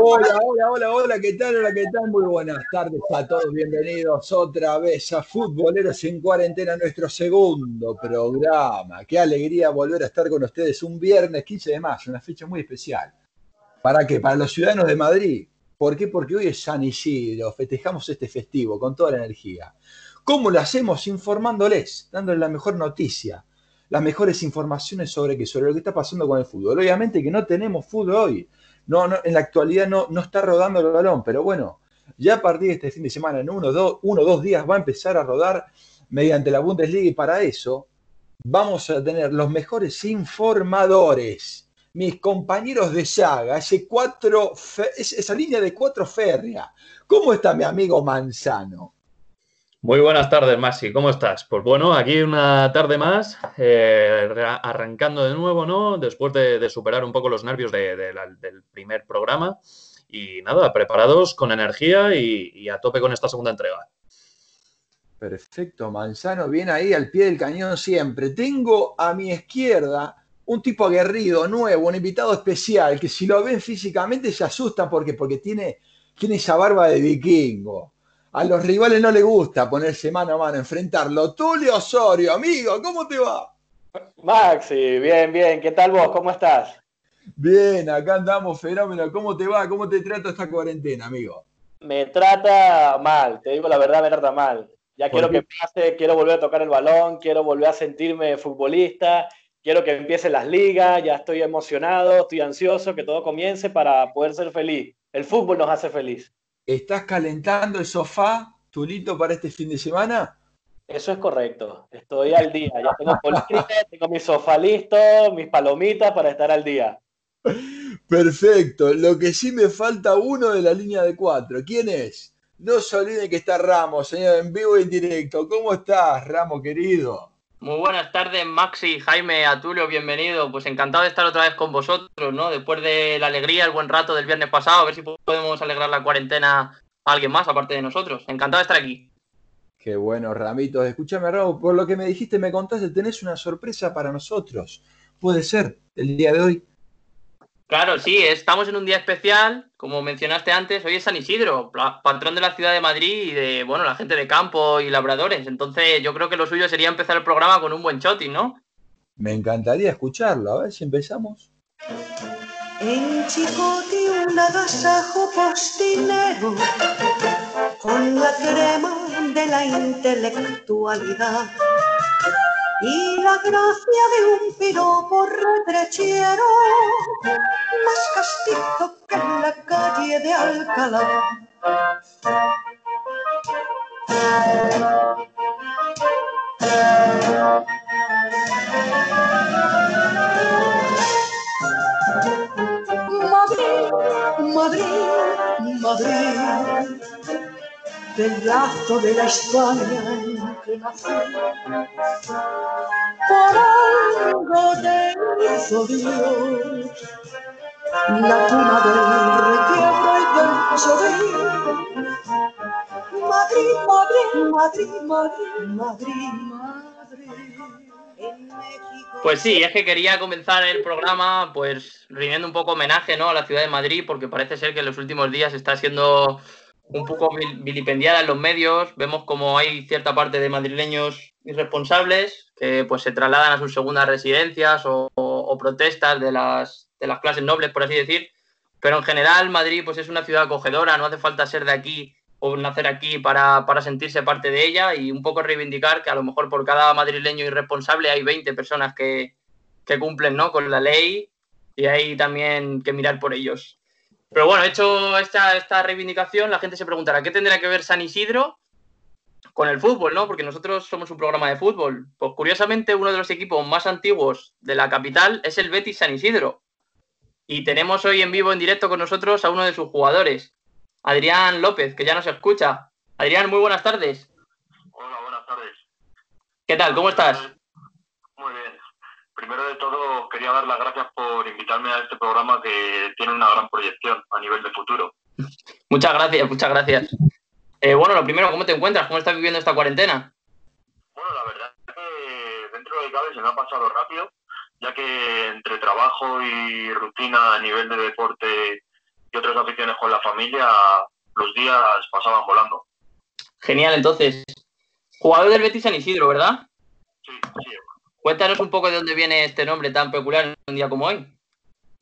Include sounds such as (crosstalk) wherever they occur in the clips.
Hola, hola, hola, hola, ¿qué tal? Hola, ¿qué tal? Muy buenas tardes a todos, bienvenidos otra vez a Futboleros en Cuarentena, nuestro segundo programa. Qué alegría volver a estar con ustedes un viernes 15 de mayo, una fecha muy especial. ¿Para qué? Para los ciudadanos de Madrid. ¿Por qué? Porque hoy es San Isidro, festejamos este festivo con toda la energía. ¿Cómo lo hacemos? Informándoles, dándoles la mejor noticia, las mejores informaciones sobre qué, sobre lo que está pasando con el fútbol. Obviamente que no tenemos fútbol hoy no, no, en la actualidad no, no está rodando el balón, pero bueno, ya a partir de este fin de semana, en uno o dos, uno, dos días, va a empezar a rodar mediante la Bundesliga y para eso vamos a tener los mejores informadores, mis compañeros de saga, ese cuatro, esa línea de cuatro férrea. ¿Cómo está mi amigo Manzano? Muy buenas tardes, Masi. ¿Cómo estás? Pues bueno, aquí una tarde más, eh, arrancando de nuevo, ¿no? Después de, superar un poco los nervios del primer programa. Y nada, preparados con energía y, a tope con esta segunda entrega. Perfecto, Manzano, viene ahí al pie del cañón siempre. Tengo a mi izquierda un tipo aguerrido, nuevo, un invitado especial, que si lo ven físicamente se asustan porque, porque tiene, tiene esa barba de vikingo a los rivales no les gusta ponerse mano a mano, enfrentarlo. Tulio Osorio, amigo, ¿cómo te va? Maxi, bien, bien. ¿Qué tal vos? ¿Cómo estás? Bien, acá andamos, fenómeno. ¿Cómo te va? ¿Cómo te trata esta cuarentena, amigo? Me trata mal, te digo la verdad, me trata mal. Ya quiero que pase, quiero volver a tocar el balón, quiero volver a sentirme futbolista, quiero que empiecen las ligas, ya estoy emocionado, estoy ansioso, que todo comience para poder ser feliz. El fútbol nos hace feliz. ¿Estás calentando el sofá, Tulito, para este fin de semana? Eso es correcto. Estoy al día. Ya tengo (laughs) tengo mi sofá listo, mis palomitas para estar al día. Perfecto. Lo que sí me falta uno de la línea de cuatro. ¿Quién es? No se olviden que está Ramos, señor, en vivo y en directo. ¿Cómo estás, Ramos, querido? Muy buenas tardes, Maxi, Jaime, Atulio, bienvenido. Pues encantado de estar otra vez con vosotros, ¿no? Después de la alegría, el buen rato del viernes pasado, a ver si podemos alegrar la cuarentena a alguien más aparte de nosotros. Encantado de estar aquí. Qué bueno, Ramitos. Escúchame, Raúl, por lo que me dijiste, me contaste, tenés una sorpresa para nosotros. ¿Puede ser el día de hoy? Claro, sí, estamos en un día especial, como mencionaste antes, hoy es San Isidro, patrón de la ciudad de Madrid y de, bueno, la gente de campo y labradores. Entonces yo creo que lo suyo sería empezar el programa con un buen chotis, ¿no? Me encantaría escucharlo, a ver si empezamos. En Chicote un agasajo postinero con la crema de la intelectualidad y la gracia de un piropo retrechero, más castizo que en la calle de Alcalá. Madrid, Madrid, Madrid, pedazo de la España en que nací por algo te hizo Dios, la cuna del requiebro y del chorín. Madrid, Madrid, Madrid, Madrid, Madrid, Madrid. Pues sí, es que quería comenzar el programa pues rindiendo un poco homenaje ¿no? a la ciudad de Madrid, porque parece ser que en los últimos días está siendo un poco vilipendiada en los medios. Vemos como hay cierta parte de madrileños irresponsables que pues se trasladan a sus segundas residencias o, protestas de las, de las clases nobles, por así decir. Pero en general Madrid pues es una ciudad acogedora, no hace falta ser de aquí o nacer aquí para, sentirse parte de ella y un poco reivindicar que a lo mejor por cada madrileño irresponsable hay 20 personas que, que cumplen ¿no? con la ley y hay también que mirar por ellos. Pero bueno, hecho esta, esta reivindicación, la gente se preguntará, ¿qué tendrá que ver San Isidro con el fútbol, no? Porque nosotros somos un programa de fútbol. Pues curiosamente, uno de los equipos más antiguos de la capital es el Betis San Isidro. Y tenemos hoy en vivo, en directo con nosotros, a uno de sus jugadores, Adrián López, que ya nos escucha. Adrián, muy buenas tardes. Hola, buenas tardes. ¿Qué tal? ¿Cómo estás? Primero de todo quería dar las gracias por invitarme a este programa que tiene una gran proyección a nivel de futuro. Muchas gracias, muchas gracias. Eh, bueno, lo primero, ¿cómo te encuentras? ¿Cómo estás viviendo esta cuarentena? Bueno, la verdad es que dentro de cabe se me ha pasado rápido, ya que entre trabajo y rutina a nivel de deporte y otras aficiones con la familia, los días pasaban volando. Genial, entonces. Jugador del Betis San Isidro, ¿verdad? Sí, sí. Cuéntanos un poco de dónde viene este nombre tan peculiar en un día como hoy.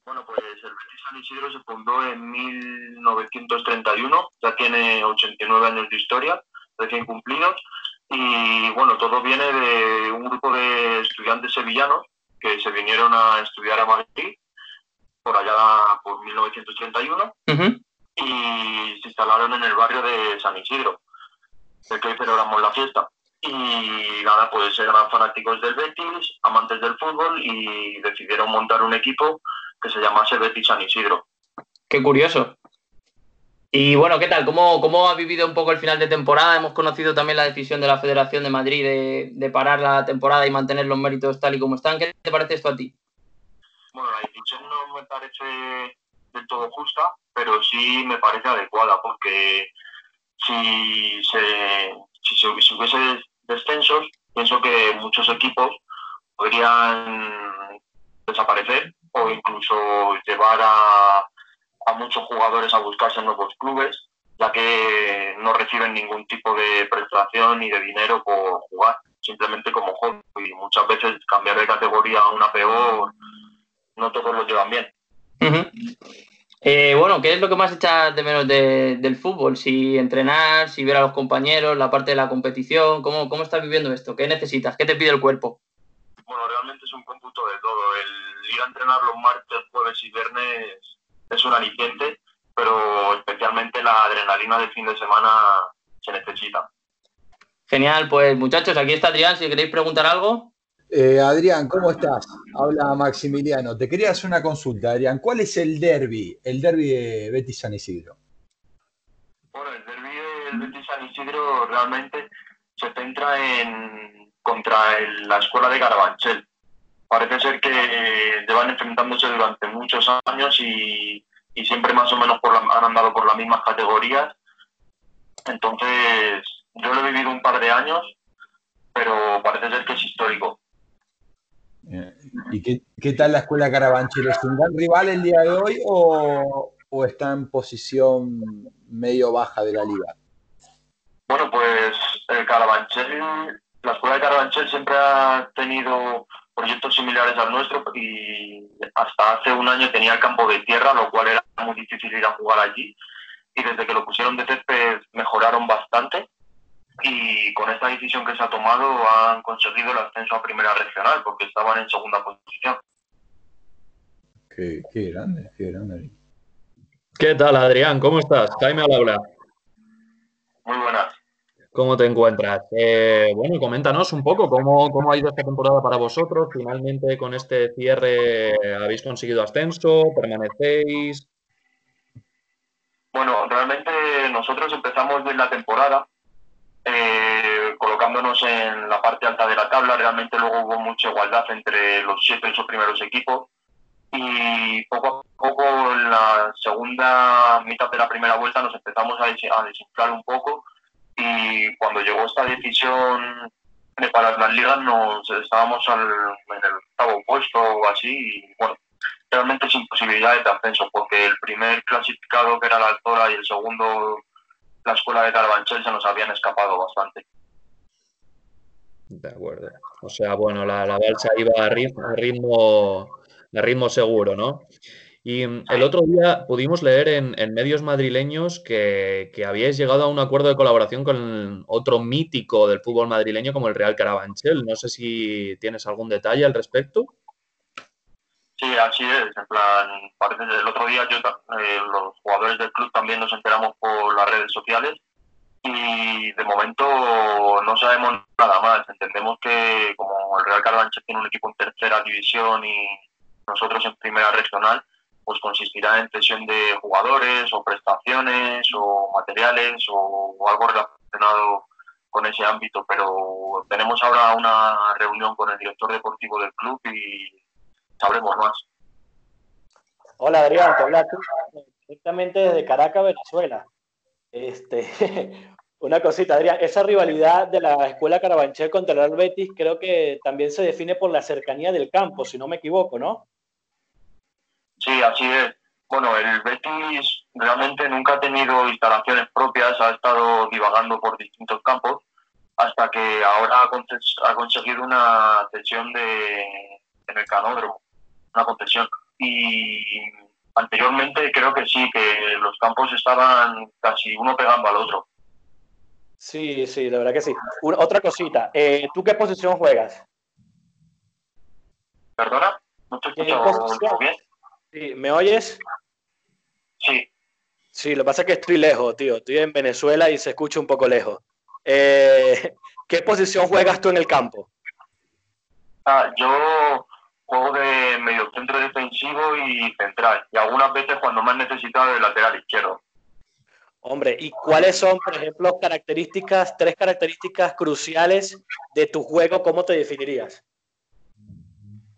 Bueno, pues el Betis San Isidro se fundó en 1931, ya tiene 89 años de historia, recién cumplidos, y bueno, todo viene de un grupo de estudiantes sevillanos que se vinieron a estudiar a Madrid por allá por 1931 y se instalaron en el barrio de San Isidro, de que hoy celebramos la fiesta. Y nada, pues eran fanáticos del Betis, amantes del fútbol y decidieron montar un equipo que se llamase Betis San Isidro. Qué curioso. Y bueno, ¿qué tal? ¿Cómo, ¿Cómo ha vivido un poco el final de temporada? Hemos conocido también la decisión de la Federación de Madrid de, de parar la temporada y mantener los méritos tal y como están. ¿Qué te parece esto a ti? Bueno, la decisión no me parece del todo justa, pero sí me parece adecuada, porque si, se, si, se, hubiese descensos, pienso que muchos equipos podrían desaparecer o incluso llevar a a muchos jugadores a buscarse nuevos clubes, ya que no reciben ningún tipo de prestación ni de dinero por jugar, simplemente como hobby. Y muchas veces cambiar de categoría a una peor, no todos lo llevan bien. Eh, bueno, ¿qué es lo que más echas de menos del fútbol? Si entrenar, si ver a los compañeros, la parte de la competición, ¿cómo, cómo estás viviendo esto? ¿Qué necesitas? ¿Qué te pide el cuerpo? Bueno, realmente es un cómputo de todo. El ir a entrenar los martes, jueves y viernes es un aliciente, pero especialmente la adrenalina del fin de semana se necesita. Genial, pues muchachos, aquí está Adrián, si queréis preguntar algo. Eh, Adrián, ¿cómo estás? Habla Maximiliano. Te quería hacer una consulta, Adrián. ¿Cuál es el derby, el derby de Betis San Isidro? Bueno, el derby del Betis San Isidro realmente se centra en contra la escuela de Carabanchel parece ser que llevan enfrentándose durante muchos años y, siempre más o menos han andado por las mismas categorías. Entonces, yo lo he vivido un par de años, pero parece ser que es histórico. ¿Y qué, tal la escuela Carabanchel? ¿Es un gran rival el día de hoy o, o está en posición medio baja de la liga? Bueno, pues el Carabanchel, la escuela de Carabanchel siempre ha tenido proyectos similares al nuestro y hasta hace un año tenía el campo de tierra, lo cual era muy difícil ir a jugar allí. Y desde que lo pusieron de césped mejoraron bastante y con esta decisión que se ha tomado han conseguido el ascenso a primera regional porque estaban en segunda posición. Qué, qué grande, qué grande. ¿Qué tal, Adrián? ¿Cómo estás? Jaime al habla. Muy buenas. ¿Cómo te encuentras? Eh, bueno, coméntanos un poco cómo, cómo ha ido esta temporada para vosotros. Finalmente, con este cierre, ¿habéis conseguido ascenso? ¿Permanecéis? Bueno, realmente nosotros empezamos bien la temporada eh, colocándonos en la parte alta de la tabla. Realmente luego hubo mucha igualdad entre los siete y ocho primeros equipos. Y poco a poco, en la segunda mitad de la primera vuelta, nos empezamos a desinflar un poco y cuando llegó esta decisión de parar las ligas nos estábamos en el octavo puesto o así y bueno, realmente sin posibilidades de ascenso porque el primer clasificado que era la Altora y el segundo la escuela de Carabanchel se nos habían escapado bastante. De acuerdo. O sea, bueno, la, la balsa iba a ritmo, a ritmo, a ritmo seguro, ¿no? Y mm, el otro día pudimos leer en, medios madrileños que, habíais llegado a un acuerdo de colaboración con otro mítico del fútbol madrileño como el Real Carabanchel. No sé si tienes algún detalle al respecto. Sí, así es. En plan, parece el otro día yo, eh, los jugadores del club también nos enteramos por las redes sociales y de momento no sabemos nada más. Entendemos que como el Real Carabanchel tiene un equipo en tercera división y nosotros en primera regional, pues consistirá en cesión de jugadores o prestaciones o materiales o, algo relacionado con ese ámbito, pero tenemos ahora una reunión con el director deportivo del club y sabremos más. Hola Adrián, te habla tú directamente desde Caracas, Venezuela. Este, (laughs) una cosita, Adrián, esa rivalidad de la escuela Carabanchel contra el Real Betis creo que también se define por la cercanía del campo, si no me equivoco, ¿no? Sí, así es. Bueno, el Betis realmente nunca ha tenido instalaciones propias, ha estado divagando por distintos campos, hasta que ahora ha, conseguido una cesión de, en el canódromo, una concesión. Y anteriormente creo que sí, que los campos estaban casi uno pegando al otro. Sí, sí, de verdad que sí. otra cosita, eh, ¿tú qué posición juegas? ¿Perdona? ¿No te escucho bien? Sí, ¿Me oyes? Sí. Sí, lo que pasa es que estoy lejos, tío. Estoy en Venezuela y se escucha un poco lejos. Eh, ¿Qué posición juegas tú en el campo? Ah, yo juego de medio centro defensivo y central. Y algunas veces cuando más necesitado de lateral izquierdo. Hombre, ¿y cuáles son, por ejemplo, características, tres características cruciales de tu juego? ¿Cómo te definirías?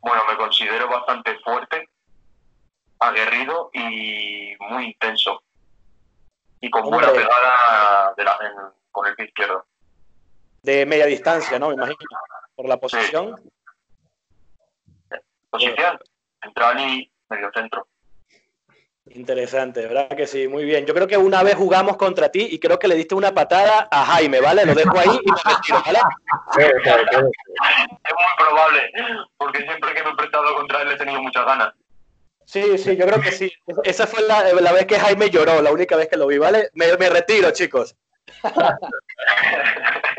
Bueno, me considero bastante fuerte, aguerrido y muy intenso. Y con buena pegada con el pie izquierdo. De media distancia, ¿no? Me imagino. Por la posición. Posición, central y medio centro. Interesante, ¿verdad que sí? Muy bien. Yo creo que una vez jugamos contra ti y creo que le diste una patada a Jaime, ¿vale? Lo dejo ahí y me retiro, ¿vale? Es muy probable, porque siempre que me he prestado contra él he tenido muchas ganas. Sí, sí, yo creo que sí. Esa fue la, vez que Jaime lloró, la única vez que lo vi, ¿vale? Me, me retiro, chicos. (laughs)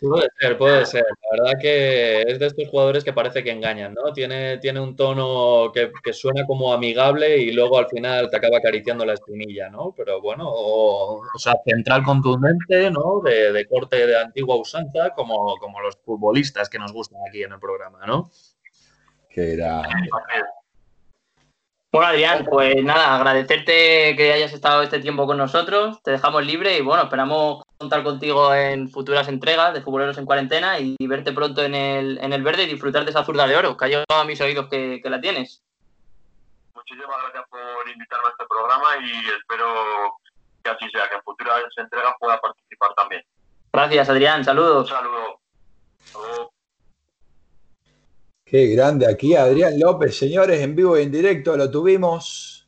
Puede ser, puede ser. La verdad que es de estos jugadores que parece que engañan, ¿no? Tiene, tiene un tono que, suena como amigable y luego al final te acaba acariciando la espinilla, ¿no? Pero bueno, o, sea, central contundente, ¿no? De, corte de antigua usanza, como, como los futbolistas que nos gustan aquí en el programa, ¿no? Qué grande. Bueno, Adrián, pues nada, agradecerte que hayas estado este tiempo con nosotros. Te dejamos libre y bueno, esperamos contar contigo en futuras entregas de Futboleros en Cuarentena y verte pronto en el, en el verde y disfrutar de esa zurda de oro, que ha llegado a mis oídos que, la tienes. Muchísimas gracias por invitarme a este programa y espero que así sea, que en futuras entregas pueda participar también. Gracias, Adrián. Saludos. Un saludo. Qué grande aquí, Adrián López, señores, en vivo y en directo lo tuvimos.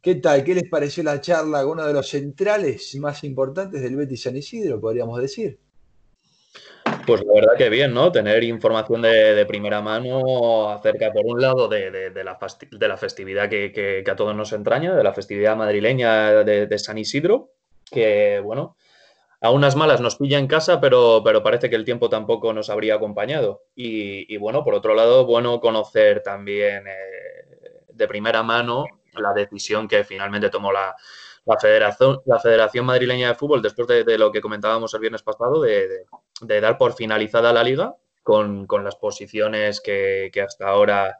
¿Qué tal? ¿Qué les pareció la charla uno de los centrales más importantes del Betis San Isidro, podríamos decir? Pues la verdad que bien, ¿no? Tener información de, primera mano acerca, por un lado, de, la, festividad que, a todos nos entraña, de la festividad madrileña de, San Isidro, que, bueno, a unas malas nos pilla en casa, pero, pero parece que el tiempo tampoco nos habría acompañado. Y, bueno, por otro lado, bueno conocer también eh, de primera mano la decisión que finalmente tomó la, Federación, la Federación Madrileña de Fútbol, después de, lo que comentábamos el viernes pasado, de, dar por finalizada la liga con, las posiciones que, hasta ahora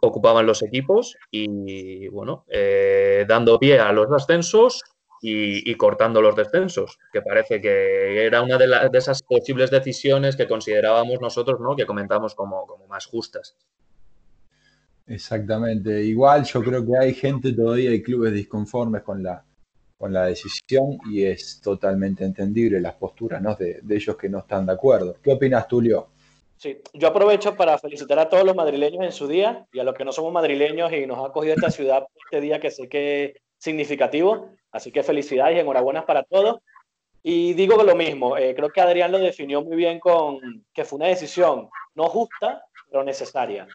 ocupaban los equipos y, bueno, eh, dando pie a los ascensos y, cortando los descensos, que parece que era una de, de, esas posibles decisiones que considerábamos nosotros, ¿no? que comentamos como, como más justas. Exactamente. Igual yo creo que hay gente todavía, hay clubes disconformes con la, con la decisión y es totalmente entendible las posturas ¿no? de, de, ellos que no están de acuerdo. ¿Qué opinas, Tulio? Sí, yo aprovecho para felicitar a todos los madrileños en su día y a los que no somos madrileños y nos ha acogido esta ciudad este día que sé que significativo. Así que felicidades y enhorabuena para todos. Y digo lo mismo, eh, creo que Adrián lo definió muy bien con que fue una decisión no justa, pero necesaria.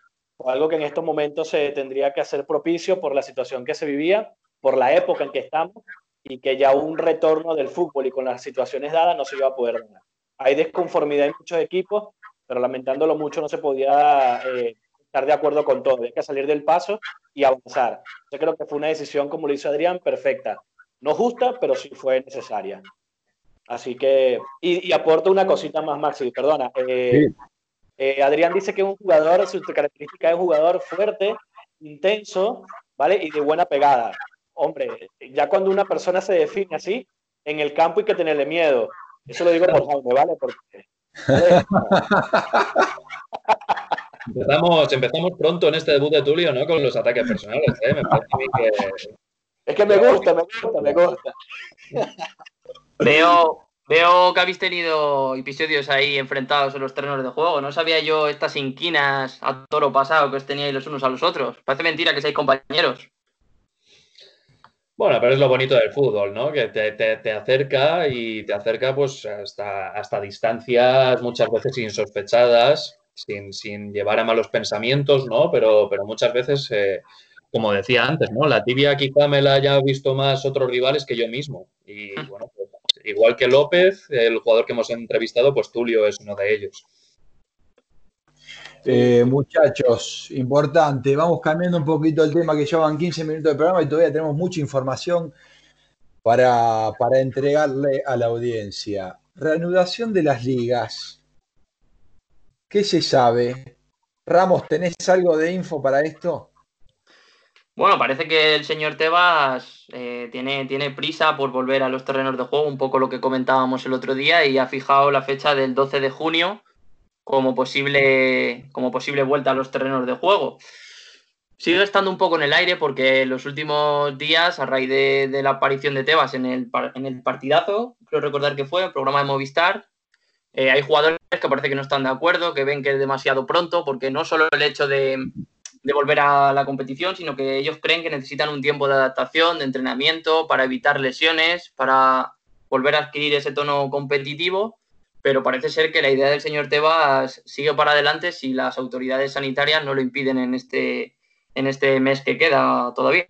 Algo que en estos momentos se tendría que hacer propicio por la situación que se vivía, por la época en que estamos y que ya un retorno del fútbol y con las situaciones dadas no se iba a poder dar. Hay desconformidad en muchos equipos, pero lamentándolo mucho no se podía eh, estar de acuerdo con todo. Hay que salir del paso y avanzar. Yo creo que fue una decisión, como lo hizo Adrián, perfecta. No justa, pero sí fue necesaria. Así que, y, aporto una cosita más, Maxi, perdona. Eh, eh, Adrián dice que es un jugador, su característica es un jugador fuerte, intenso, ¿vale? Y de buena pegada. Hombre, ya cuando una persona se define así, en el campo hay que tenerle miedo. Eso lo digo por Jaime, ¿vale? Porque, (laughs) empezamos, empezamos pronto en este debut de Tulio, ¿no? Con los ataques personales, ¿eh? Me parece que es que me gusta, me gusta, me gusta. Veo, veo que habéis tenido episodios ahí enfrentados en los terrenos de juego. No sabía yo estas inquinas a toro pasado que os teníais los unos a los otros. Parece mentira que seáis compañeros. Bueno, pero es lo bonito del fútbol, ¿no? Que te, acerca y te acerca pues hasta, hasta distancias muchas veces insospechadas, sin, sin llevar a malos pensamientos, ¿no? Pero, pero muchas veces, eh, como decía antes, ¿no? La tibia quizá me la haya visto más otros rivales que yo mismo. Y bueno, pues, igual que López, el jugador que hemos entrevistado, pues Tulio es uno de ellos. Eh, muchachos, importante, vamos cambiando un poquito el tema que llevan 15 minutos de programa y todavía tenemos mucha información para, para entregarle a la audiencia. Reanudación de las ligas. ¿Qué se sabe? Ramos, ¿tenés algo de info para esto? Bueno, parece que el señor Tebas eh, tiene, tiene prisa por volver a los terrenos de juego, un poco lo que comentábamos el otro día, y ha fijado la fecha del 12 de junio como posible, como posible vuelta a los terrenos de juego. Sigue estando un poco en el aire porque en los últimos días, a raíz de, la aparición de Tebas en el, en el partidazo, creo recordar que fue, el programa de Movistar, eh, hay jugadores que parece que no están de acuerdo, que ven que es demasiado pronto, porque no solo el hecho de, de volver a la competición, sino que ellos creen que necesitan un tiempo de adaptación, de entrenamiento, para evitar lesiones, para volver a adquirir ese tono competitivo pero parece ser que la idea del señor Tebas sigue para adelante si las autoridades sanitarias no lo impiden en este, en este mes que queda todavía.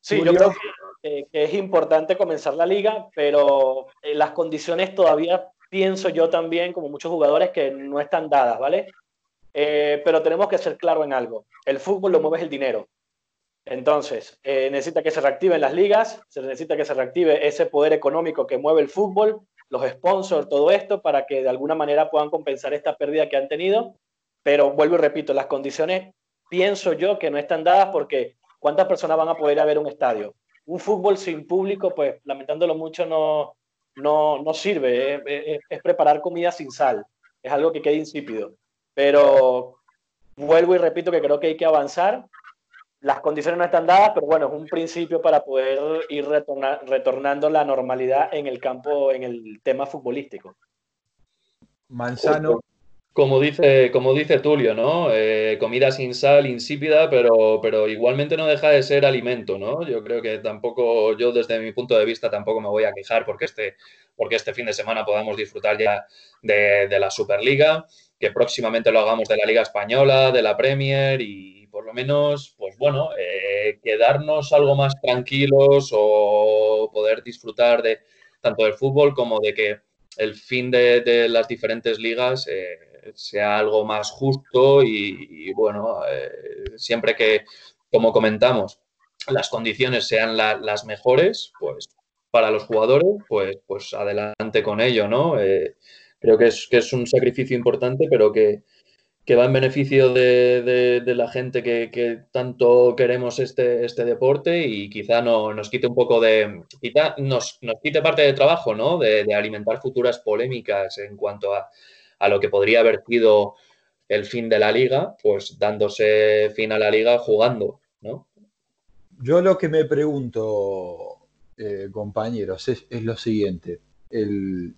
Sí, yo creo que, es importante comenzar la liga, pero eh, las condiciones todavía pienso yo también, como muchos jugadores, que no están dadas, ¿vale? Eh, pero tenemos que ser claros en algo. El fútbol lo mueve el dinero. Entonces, eh, necesita que se reactiven las ligas, se necesita que se reactive ese poder económico que mueve el fútbol, los sponsors, todo esto, para que de alguna manera puedan compensar esta pérdida que han tenido. Pero vuelvo y repito, las condiciones pienso yo que no están dadas porque ¿cuántas personas van a poder ir a ver un estadio? Un fútbol sin público, pues lamentándolo mucho, no, no, no sirve. Es, es preparar comida sin sal. Es algo que queda insípido. Pero vuelvo y repito que creo que hay que avanzar las condiciones no están dadas, pero bueno, es un principio para poder ir retornando la normalidad en el campo, en el tema futbolístico. Manzano. Como dice, como dice Tulio, ¿no? Eh, comida sin sal, insípida, pero, pero igualmente no deja de ser alimento, ¿no? Yo creo que tampoco, yo desde mi punto de vista tampoco me voy a quejar porque este, porque este fin de semana podamos disfrutar ya de, de la Superliga, que próximamente lo hagamos de la Liga Española, de la Premier y por lo menos, pues bueno, eh, quedarnos algo más tranquilos o poder disfrutar de tanto del fútbol como de que el fin de, las diferentes ligas eh, sea algo más justo y, bueno, eh, siempre que, como comentamos, las condiciones sean las mejores, pues para los jugadores, pues, pues adelante con ello, ¿no? creo que es, que es un sacrificio importante, pero que, que va en beneficio de, la gente que, tanto queremos este, este deporte y quizá no, nos quite un poco de, quizá nos, nos quite parte de trabajo, ¿no? De, alimentar futuras polémicas en cuanto a, lo que podría haber sido el fin de la liga, pues dándose fin a la liga jugando, ¿no? Yo lo que me pregunto, eh, compañeros, es, es lo siguiente. El,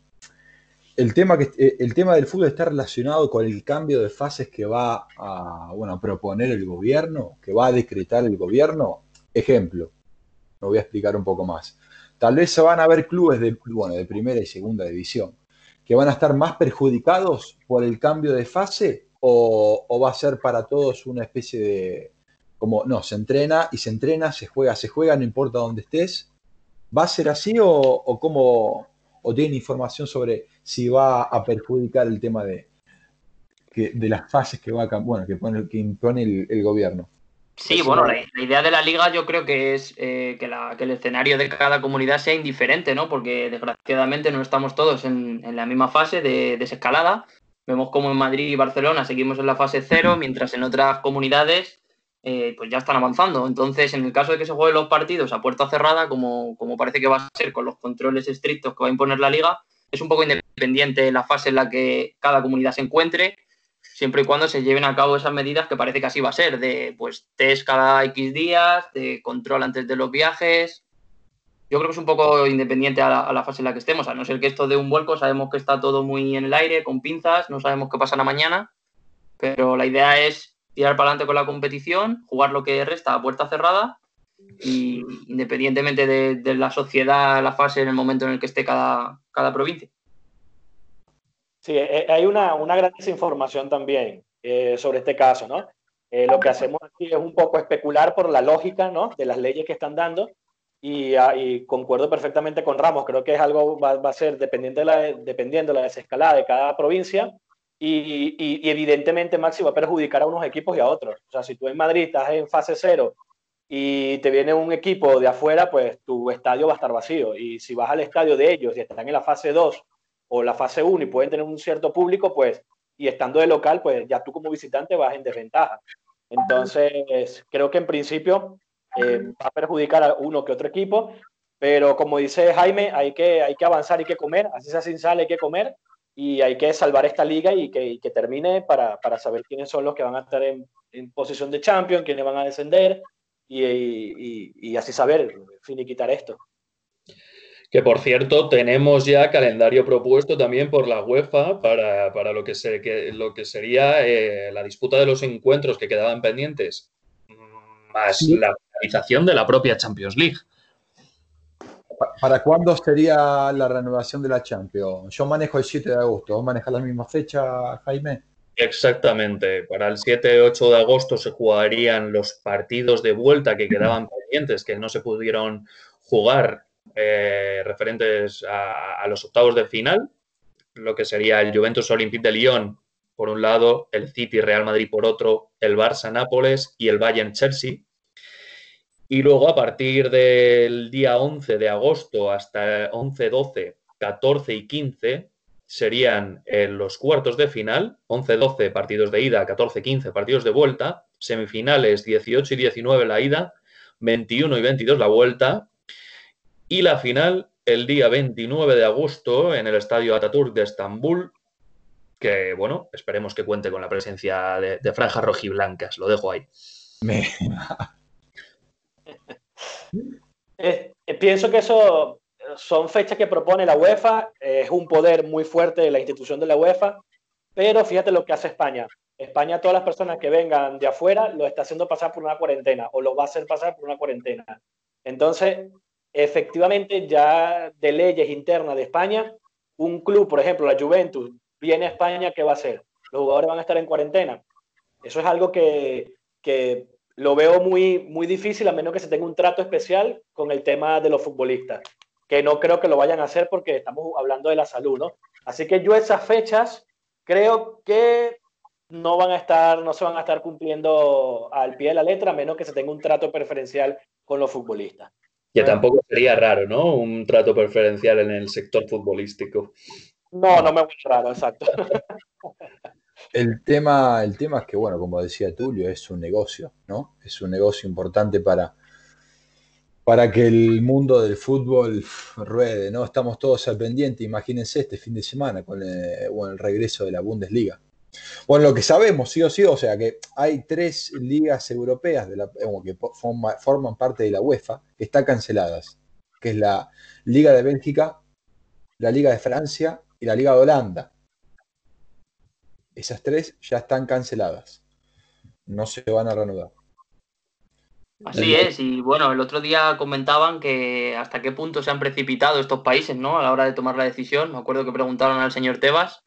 el tema, que, eh, el tema del fútbol está relacionado con el cambio de fases que va a, bueno, proponer el gobierno, que va a decretar el gobierno. Ejemplo, lo voy a explicar un poco más. Tal vez se van a ver clubes de, bueno, de primera y segunda división que van a estar más perjudicados por el cambio de fase o, va a ser para todos una especie de, como, no, se entrena y se entrena, se juega, se juega, no importa dónde estés. ¿Va a ser así o, o cómo, o tienen información sobre si va a perjudicar el tema de, de las fases que va a, bueno, que, que impone el, gobierno. Sí, bueno, la, idea de la liga yo creo que es eh, que, la, que, el escenario de cada comunidad sea indiferente, ¿no? Porque desgraciadamente no estamos todos en, la misma fase de desescalada. Vemos como en Madrid y Barcelona seguimos en la fase cero, mientras en otras comunidades eh, pues ya están avanzando. Entonces, en el caso de que se jueguen los partidos a puerta cerrada, como, como parece que va a ser con los controles estrictos que va a imponer la liga, es un poco independiente la fase en la que cada comunidad se encuentre, siempre y cuando se lleven a cabo esas medidas que parece que así va a ser, de pues test cada X días, de control antes de los viajes. Yo creo que es un poco independiente a la, fase en la que estemos, a no ser que esto de un vuelco, sabemos que está todo muy en el aire, con pinzas, no sabemos qué pasa la mañana, pero la idea es tirar para adelante con la competición, jugar lo que resta a puerta cerrada y independientemente de, la sociedad, la fase, en el momento en el que esté cada, cada provincia. Sí, eh, eh, hay una, una gran desinformación también eh, sobre este caso, ¿no? lo que hacemos aquí es un poco especular por la lógica, ¿no? De las leyes que están dando Ah, y, concuerdo perfectamente con Ramos, creo que es algo, va, va a ser dependiente de la, dependiendo de la desescalada de cada provincia y, y, evidentemente Maxi va a perjudicar a unos equipos y a otros. O sea, si tú en Madrid estás en fase cero y te viene un equipo de afuera, pues tu estadio va a estar vacío. Y si vas al estadio de ellos y están en la fase 2 o la fase 1 y pueden tener un cierto público, pues, y estando de local, pues ya tú como visitante vas en desventaja. Entonces, creo que en principio eh, va a perjudicar a uno que otro equipo, pero como dice Jaime, hay que, hay que avanzar, hay que comer, así sea sin sal, hay que comer y hay que salvar esta liga y que, que termine para, para, saber quiénes son los que van a estar en, posición de champion, quiénes van a descender y, y, y así saber finiquitar esto. Que por cierto, tenemos ya calendario propuesto también por la UEFA para, para lo, que se, que, lo que sería eh, la disputa de los encuentros que quedaban pendientes, más la de la propia Champions League. ¿Para cuándo sería la renovación de la Champions? Yo manejo el 7 de agosto. ¿Vos manejas la misma fecha, Jaime? Exactamente. Para el 7-8 de agosto se jugarían los partidos de vuelta que quedaban (clears throat) pendientes, que no se pudieron jugar eh, referentes a, a, los octavos de final, lo que sería el Juventus Olympique de Lyon por un lado, el City Real Madrid por otro, el Barça Nápoles y el Bayern Chelsea. Y luego a partir del día 11 de agosto hasta 11, 12, 14 y 15 serían en los cuartos de final, 11, 12 partidos de ida, 14, 15 partidos de vuelta, semifinales 18 y 19 la ida, 21 y 22 la vuelta, y la final el día 29 de agosto en el Estadio Ataturk de Estambul, que bueno, esperemos que cuente con la presencia de, de franjas rojiblancas, lo dejo ahí. Me... (laughs) Eh, pienso que eso son fechas que propone la UEFA, es un poder muy fuerte de la institución de la UEFA, pero fíjate lo que hace España. España, todas las personas que vengan de afuera, lo está haciendo pasar por una cuarentena o lo va a hacer pasar por una cuarentena. Entonces, efectivamente, ya de leyes internas de España, un club, por ejemplo, la Juventus, viene a España, ¿qué va a hacer? Los jugadores van a estar en cuarentena. Eso es algo que, que lo veo muy, muy difícil a menos que se tenga un trato especial con el tema de los futbolistas, que no creo que lo vayan a hacer porque estamos hablando de la salud, ¿no? Así que yo esas fechas creo que no van a estar, no se van a estar cumpliendo al pie de la letra a menos que se tenga un trato preferencial con los futbolistas. Que tampoco sería raro, ¿no? Un trato preferencial en el sector futbolístico. No, no me gusta raro, exacto. El tema, el tema es que, bueno, como decía Tulio, es un negocio, ¿no? Es un negocio importante para, para que el mundo del fútbol ruede, ¿no? Estamos todos al pendiente, imagínense este fin de semana con el, bueno, el regreso de la Bundesliga. Bueno, lo que sabemos, sí o sí, o sea que hay tres ligas europeas de la, que forman parte de la UEFA que están canceladas, que es la Liga de Bélgica, la Liga de Francia y la Liga de Holanda. Esas tres ya están canceladas. No se van a reanudar. Así es, y bueno, el otro día comentaban que hasta qué punto se han precipitado estos países, ¿no? A la hora de tomar la decisión. Me acuerdo que preguntaron al señor Tebas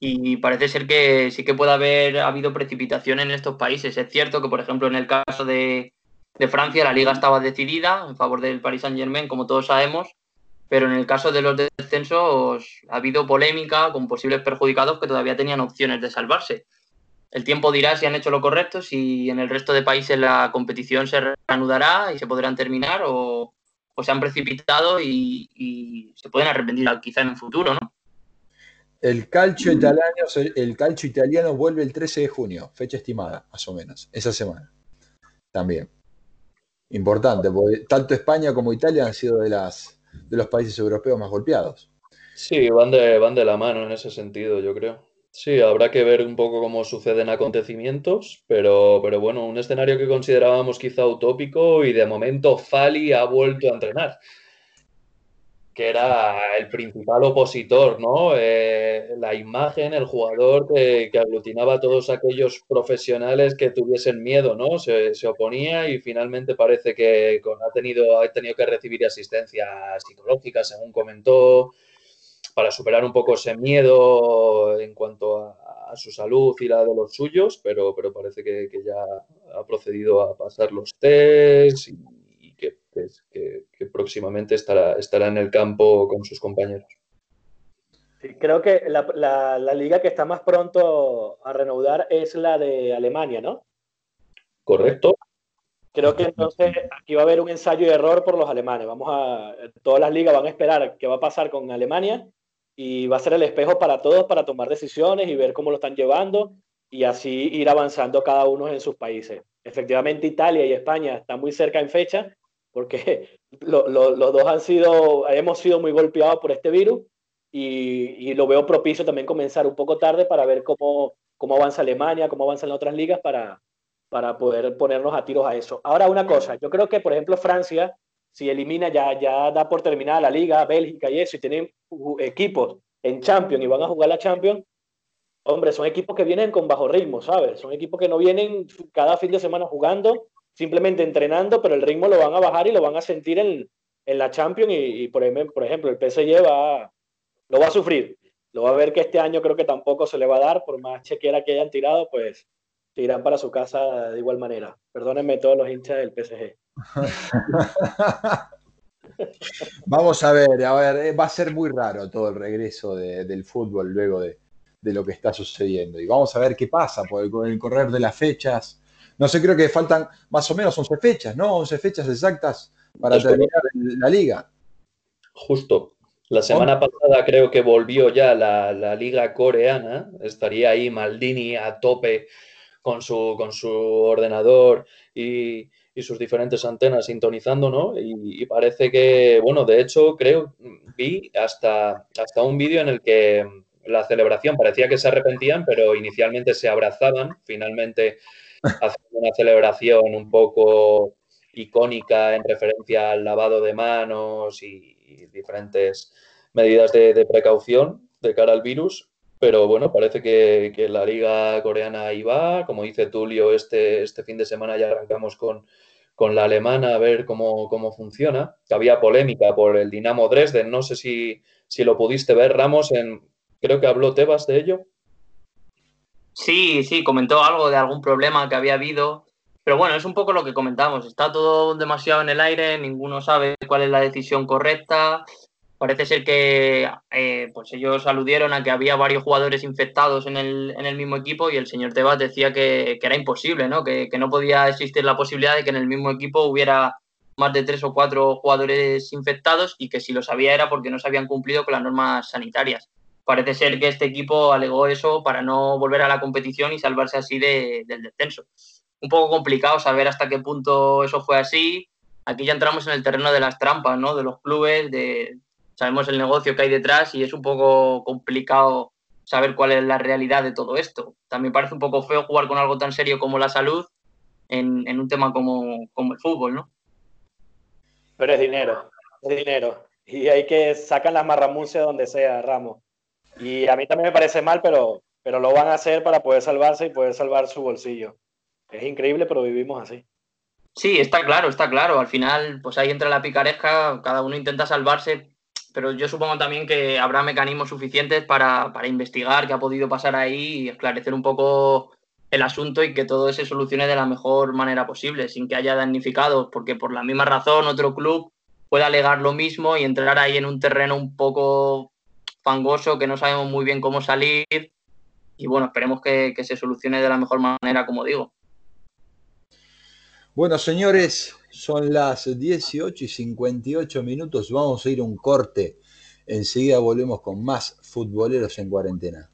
y parece ser que sí que puede haber habido precipitación en estos países. Es cierto que, por ejemplo, en el caso de, de Francia, la liga estaba decidida en favor del Paris Saint Germain, como todos sabemos, pero en el caso de los descensos ha habido polémica con posibles perjudicados que todavía tenían opciones de salvarse. El tiempo dirá si han hecho lo correcto, si en el resto de países la competición se reanudará y se podrán terminar o, se han precipitado y, se pueden arrepentir quizá en el futuro, ¿no? El calcio italiano, el calcio italiano vuelve el 13 de junio, fecha estimada, más o menos, esa semana. También. Importante, porque tanto España como Italia han sido de las de los países europeos más golpeados. Sí, van de, van de la mano en ese sentido, yo creo. Sí, habrá que ver un poco cómo suceden acontecimientos, pero, pero bueno, un escenario que considerábamos quizá utópico y de momento Fali ha vuelto a entrenar. Que era el principal opositor, ¿no? Eh, la imagen, el jugador que, aglutinaba a todos aquellos profesionales que tuviesen miedo, ¿no? Se, oponía y finalmente parece que ha, tenido, ha tenido que recibir asistencia psicológica, según comentó, para superar un poco ese miedo en cuanto a, su salud y la de los suyos, pero, pero parece que, que ya ha procedido a pasar los test y, que, próximamente estará, estará en el campo con sus compañeros. creo que la, liga que está más pronto a reanudar es la de Alemania, ¿no? Correcto. Creo que entonces aquí va a haber un ensayo de error por los alemanes. Vamos a, todas las ligas van a esperar qué va a pasar con Alemania y va a ser el espejo para todos para tomar decisiones y ver cómo lo están llevando y así ir avanzando cada uno en sus países. Efectivamente, Italia y España están muy cerca en fecha, porque (laughs) los dos hemos sido muy golpeados por este virus y, lo veo propicio también comenzar un poco tarde para ver cómo, avanza Alemania, cómo avanzan otras ligas para, para poder ponernos a tiros a eso. Ahora una cosa, yo creo que por ejemplo Francia, si elimina ya, ya da por terminada la liga, Bélgica y eso, y tienen equipos en Champions y van a jugar la Champions, hombre, son equipos que vienen con bajo ritmo, ¿sabes? Son equipos que no vienen cada fin de semana jugando simplemente entrenando, pero el ritmo lo van a bajar y lo van a sentir en, la Champions y, por, ejemplo, el PSG va, lo va a sufrir. Lo va a ver que este año creo que tampoco se le va a dar, por más chequera que hayan tirado, pues se irán para su casa de igual manera. Perdónenme todos los hinchas del PSG. (laughs) Vamos a ver, a ver, eh, va a ser muy raro todo el regreso del fútbol luego de, lo que está sucediendo. Y vamos a ver qué pasa, porque con el correr de las fechas, no sé, creo que faltan más o menos 11 fechas, ¿no? 11 fechas exactas para terminar la liga. Justo. La semana pasada creo que volvió ya la, liga coreana. Estaría ahí Maldini a tope con su, con su ordenador y, sus diferentes antenas sintonizando, ¿no? Y, parece que, bueno, de hecho, creo, vi hasta, hasta un vídeo en el que la celebración parecía que se arrepentían, pero inicialmente se abrazaban, finalmente haciendo una celebración un poco icónica en referencia al lavado de manos y, diferentes medidas de, precaución de cara al virus. Pero bueno, parece que, la liga coreana ahí va. Como dice Tulio, este, este fin de semana ya arrancamos con, con la alemana a ver cómo, cómo funciona. Había polémica por el Dinamo Dresden. No sé si, si lo pudiste ver, Ramos. En, creo que habló Tebas de ello. Sí, sí, comentó algo de algún problema que había habido, pero bueno, es un poco lo que comentamos, está todo demasiado en el aire, ninguno sabe cuál es la decisión correcta. Parece ser que eh, pues ellos aludieron a que había varios jugadores infectados en el, en el mismo equipo y el señor Tebas decía que, era imposible, ¿no? Que, que no podía existir la posibilidad de que en el mismo equipo hubiera más de tres o cuatro jugadores infectados y que si lo sabía era porque no se habían cumplido con las normas sanitarias parece ser que este equipo alegó eso para no volver a la competición y salvarse así del descenso. Un poco complicado saber hasta qué punto eso fue así. Aquí ya entramos en el terreno de las trampas, ¿no? De los clubes, de sabemos el negocio que hay detrás y es un poco complicado saber cuál es la realidad de todo esto. También parece un poco feo jugar con algo tan serio como la salud en, un tema como, como el fútbol, ¿no? Pero es dinero, es dinero. Y hay que sacar las marramuncias donde sea, Ramos. Y a mí también me parece mal, pero, pero lo van a hacer para poder salvarse y poder salvar su bolsillo. Es increíble, pero vivimos así. Sí, está claro, está claro. Al final, pues ahí entra la picaresca, cada uno intenta salvarse, pero yo supongo también que habrá mecanismos suficientes para, para investigar qué ha podido pasar ahí y esclarecer un poco el asunto y que todo se solucione de la mejor manera posible, sin que haya damnificados, porque por la misma razón otro club puede alegar lo mismo y entrar ahí en un terreno un poco fangoso, que no sabemos muy bien cómo salir. Y bueno, esperemos que, se solucione de la mejor manera, como digo. Bueno, señores, son las 18 y 58 minutos. Vamos a ir a un corte. Enseguida volvemos con más futboleros en cuarentena.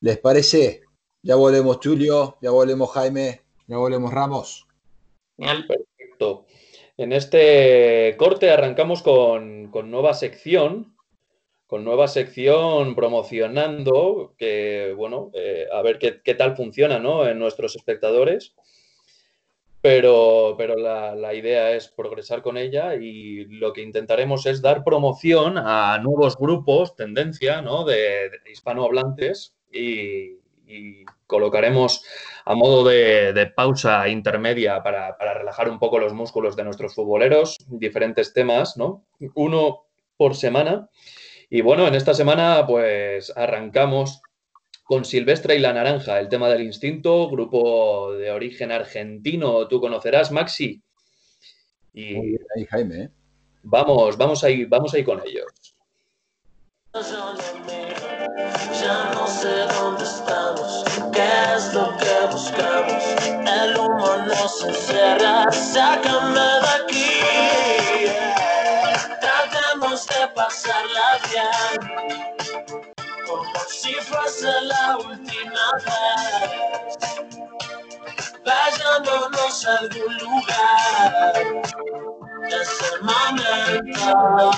¿Les parece? Ya volvemos, Julio. Ya volvemos, Jaime. Ya volvemos, Ramos. Perfecto. En este corte arrancamos con, con nueva sección con nueva sección promocionando, que bueno, eh, a ver qué, tal funciona ¿no? en nuestros espectadores. pero, pero la, idea es progresar con ella y lo que intentaremos es dar promoción a nuevos grupos, tendencia, ¿no? de, hispanohablantes y, colocaremos a modo de, pausa intermedia para, para, relajar un poco los músculos de nuestros futboleros, diferentes temas, ¿no? Uno por semana. Y bueno, en esta semana pues arrancamos con Silvestre y la Naranja, el tema del instinto, grupo de origen argentino, tú conocerás, Maxi. Y Muy bien ahí, Jaime. ¿eh? Vamos, vamos ahí, vamos ahí con ellos. Ya no sé dónde estamos, qué es lo que buscamos. El humo nos encierra, sácame de aquí. Pasarla bien como si fuese la última vez. Vayámonos a algún lugar de ese momento.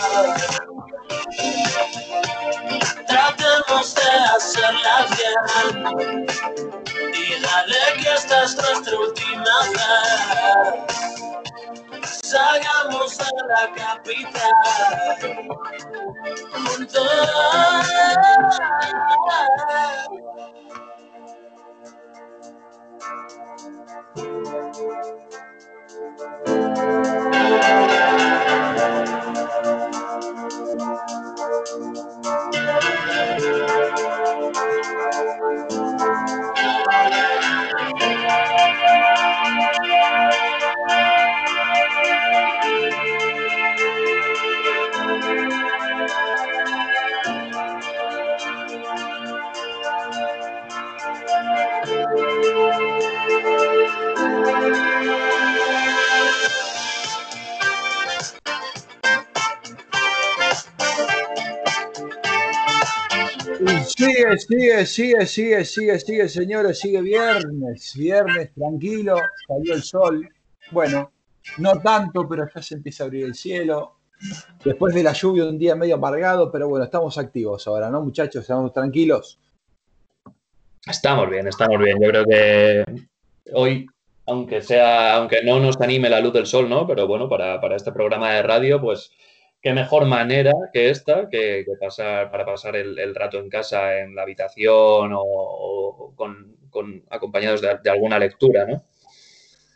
Tratemos de hacerla bien y dale que esta es nuestra última vez. Salgamos a la capital juntos. Sigue, sigue, sigue, sigue, sigue, señores, sigue viernes, viernes, tranquilo, salió el sol. Bueno, no tanto, pero ya se empieza a abrir el cielo. Después de la lluvia, un día medio amargado, pero bueno, estamos activos ahora, ¿no, muchachos? Estamos tranquilos. Estamos bien, estamos bien. Yo creo que hoy, aunque sea, aunque no nos anime la luz del sol, ¿no? Pero bueno, para, para este programa de radio, pues qué mejor manera que esta que, pasar para pasar el, rato en casa, en la habitación o, con, acompañados de, alguna lectura, ¿no?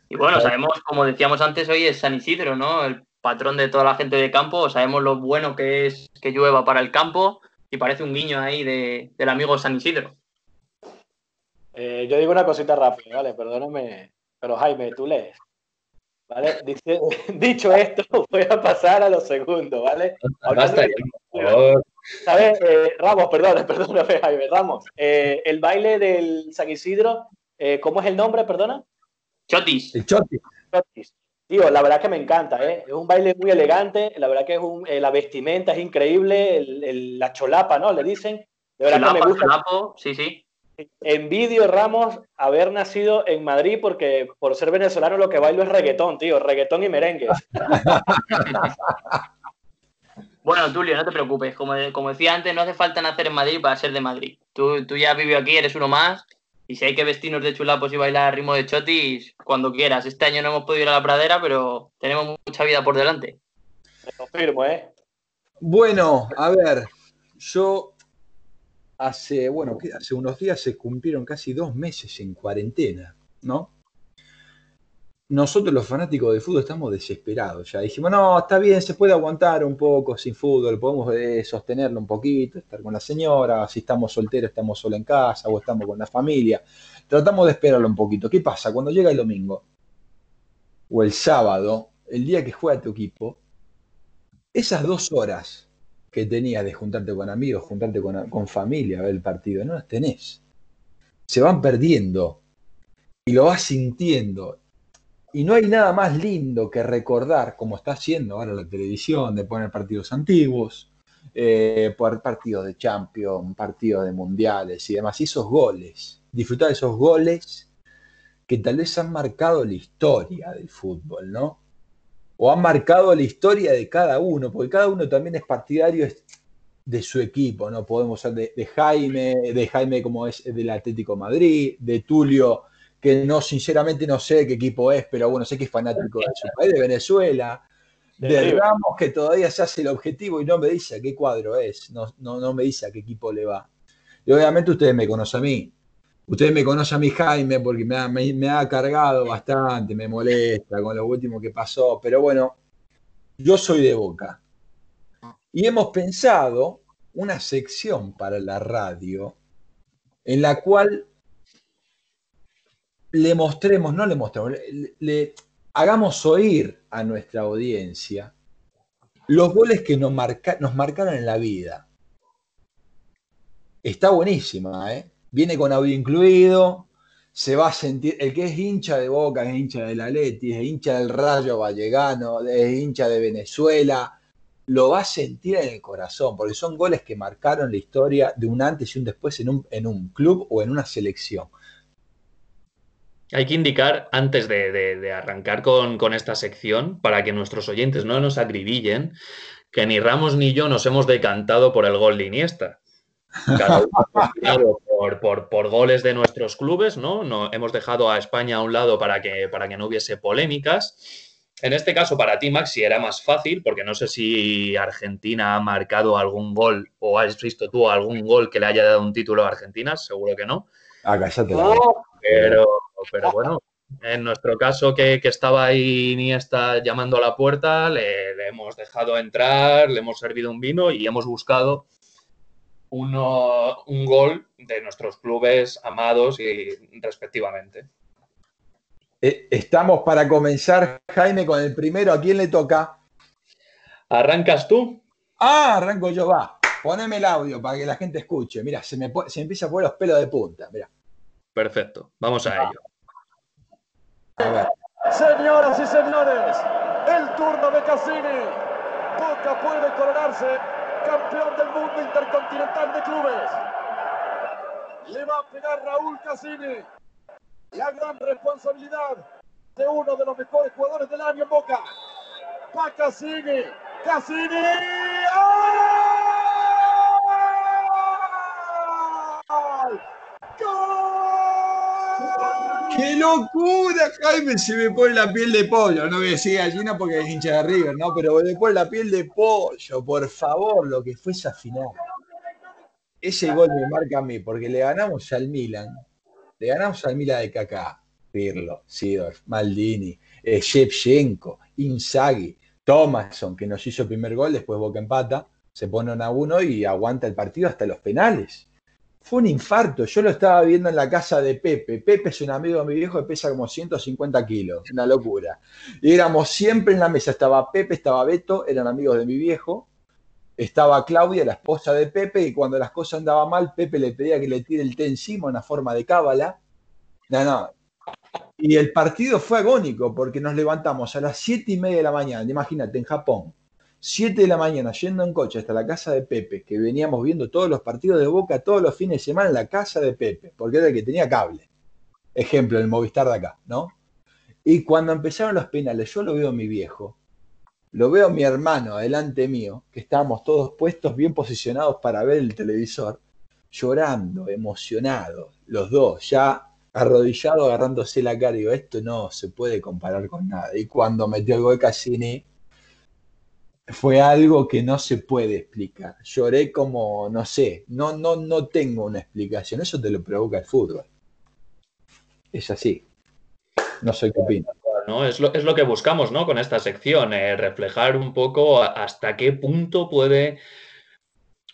Y bueno, sabemos, como decíamos antes, hoy es San Isidro, ¿no? El patrón de toda la gente de campo, sabemos lo bueno que es que llueva para el campo y parece un guiño ahí del amigo San Isidro. Eh, yo digo una cosita rápida, ¿vale? Perdóname, pero Jaime, tú lees. ¿Vale? (laughs) dicho esto, (laughs) voy a pasar a lo segundo, ¿vale? Basta, ¿Sabes? Eh, Ramos, perdón, (laughs) perdóname, Jaime, Ramos. Eh, el baile del San Isidro, eh, ¿cómo es el nombre, perdona? Chotis. El chotis. Chotis. Tío, la verdad que me encanta, ¿eh? Es un baile muy elegante, la verdad que es un, la vestimenta es increíble, la cholapa, ¿no? Le dicen. De verdad que me gusta. Cholapo, sí, sí. Envidio, Ramos, haber nacido en Madrid porque por ser venezolano lo que bailo es reggaetón, tío, reggaetón y merengue. (laughs) bueno, Tulio, no te preocupes. Como, como, decía antes, no hace falta nacer en Madrid para ser de Madrid. Tú, tú ya vives aquí, eres uno más. Y si hay que vestirnos de chulapos y bailar a ritmo de chotis, cuando quieras. Este año no hemos podido ir a la pradera, pero tenemos mucha vida por delante. Me confirmo, ¿eh? Bueno, a ver, yo hace, bueno, hace unos días se cumplieron casi dos meses en cuarentena, ¿no? Nosotros los fanáticos de fútbol estamos desesperados ya. Dijimos, no, está bien, se puede aguantar un poco sin fútbol, podemos eh, sostenerlo un poquito, estar con la señora, si estamos solteros, estamos solo en casa o estamos con la familia. Tratamos de esperarlo un poquito. ¿Qué pasa? Cuando llega el domingo o el sábado, el día que juega tu equipo, esas dos horas que tenías de juntarte con amigos, juntarte con, familia a ver el partido, no las tenés. Se van perdiendo y lo vas sintiendo. Y no hay nada más lindo que recordar, como está haciendo ahora la televisión, de poner partidos antiguos, eh, poner partidos de Champions, partidos de Mundiales y demás, y esos goles, disfrutar de esos goles que tal vez han marcado la historia del fútbol, ¿no? O han marcado la historia de cada uno, porque cada uno también es partidario de su equipo, ¿no? Podemos ser de, Jaime, de Jaime como es del Atlético Madrid, de Tulio, que no, sinceramente no sé qué equipo es, pero bueno, sé que es fanático de su país, de Venezuela, de Ramos, que todavía se hace el objetivo y no me dice a qué cuadro es, no, no, no me dice a qué equipo le va. Y obviamente ustedes me conocen a mí. Ustedes me conocen a mí, Jaime, porque me ha, me ha cargado bastante, me molesta con lo último que pasó. Pero bueno, yo soy de Boca. Y hemos pensado una sección para la radio en la cual le mostremos, no le mostremos, le, hagamos oír a nuestra audiencia los goles que nos, nos marcaron en la vida. Está buenísima, ¿eh? Viene con audio incluido, se va a sentir, el que es hincha de Boca, es hincha del Atleti, es hincha del Rayo Vallecano, es hincha de Venezuela, lo va a sentir en el corazón, porque son goles que marcaron la historia de un antes y un después en un, en un club o en una selección. Hay que indicar, antes de, arrancar con, esta sección, para que nuestros oyentes no nos agribillen, que ni Ramos ni yo nos hemos decantado por el gol de Iniesta. Uno por, por, goles de nuestros clubes, ¿no? ¿no? Hemos dejado a España a un lado para que, para que no hubiese polémicas. En este caso, para ti, Maxi, era más fácil, porque no sé si Argentina ha marcado algún gol o has visto tú algún gol que le haya dado un título a Argentina, seguro que no. Ah, cállate. Pero, pero bueno, en nuestro caso, que, estaba ahí ni está llamando a la puerta, le, hemos dejado entrar, le hemos servido un vino y hemos buscado uno, un gol de nuestros clubes amados y respectivamente. Eh, estamos para comenzar, Jaime, con el primero. ¿A quién le toca? ¿Arrancas tú? Ah, arranco yo, va. Poneme el audio para que la gente escuche. Mira, se me, se empieza a poner los pelos de punta. Mira. Perfecto, vamos a ello. A ver. Señoras y señores, el turno de Cassini. Boca puede coronarse campeón del mundo intercontinental de clubes. Le va a pegar Raúl Cassini la gran responsabilidad de uno de los mejores jugadores del año en Boca. Pa Cassini. Cassini. Locura, Jaime! Se me pone la piel de pollo. No voy a decir gallina porque es hincha de River, ¿no? Pero me pone la piel de pollo, por favor, lo que fue esa final. Ese gol me marca a mí, porque le ganamos al Milan le ganamos al Mila de Kaká, Pirlo, Sidorf, Maldini, eh, Shevchenko, Inzaghi, Thomason, que nos hizo el primer gol, después Boca empata, se pone a uno y aguanta el partido hasta los penales. Fue un infarto, yo lo estaba viendo en la casa de Pepe. Pepe es un amigo de mi viejo que pesa como 150 kilos, una locura. Y éramos siempre en la mesa, estaba Pepe, estaba Beto, eran amigos de mi viejo, estaba Claudia, la esposa de Pepe, y cuando las cosas andaban mal, Pepe le pedía que le tire el té encima, una forma de cábala. No, no. Y el partido fue agónico porque nos levantamos a las siete y media de la mañana, imagínate, en Japón, 7 de la mañana yendo en coche hasta la casa de Pepe, que veníamos viendo todos los partidos de Boca todos los fines de semana en la casa de Pepe, porque era el que tenía cable. Ejemplo, el Movistar de acá, ¿no? Y cuando empezaron los penales, yo lo veo a mi viejo, lo veo a mi hermano adelante mío, que estábamos todos puestos bien posicionados para ver el televisor, llorando, emocionados, los dos, ya arrodillados, agarrándose la cara. Y digo, esto no se puede comparar con nada. Y cuando metió el gol Cassini, fue algo que no se puede explicar. Lloré como, no sé, no, no, no tengo una explicación. Eso te lo provoca el fútbol. Es así. No sé qué opino. Es lo, que buscamos ¿no? con esta sección, eh, reflejar un poco hasta qué punto puede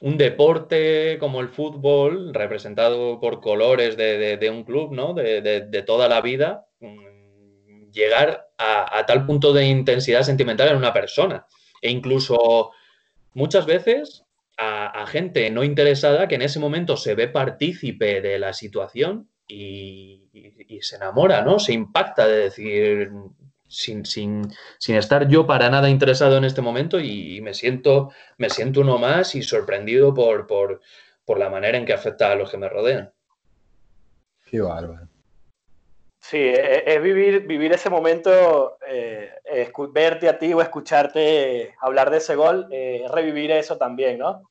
un deporte como el fútbol, representado por colores de, un club, ¿no? de, toda la vida, mm, llegar a, tal punto de intensidad sentimental en una persona. E incluso muchas veces a, gente no interesada que en ese momento se ve partícipe de la situación y, se enamora, ¿no? Se impacta de decir, sin, sin, sin, estar yo para nada interesado en este momento y, me, siento, me siento uno más y sorprendido por, por, por, la manera en que afecta a los que me rodean. Qué bárbaro. Sí, e, e, es, vivir, vivir ese momento, eh, verte a ti o escucharte hablar de ese gol, eh, revivir eso también, ¿no?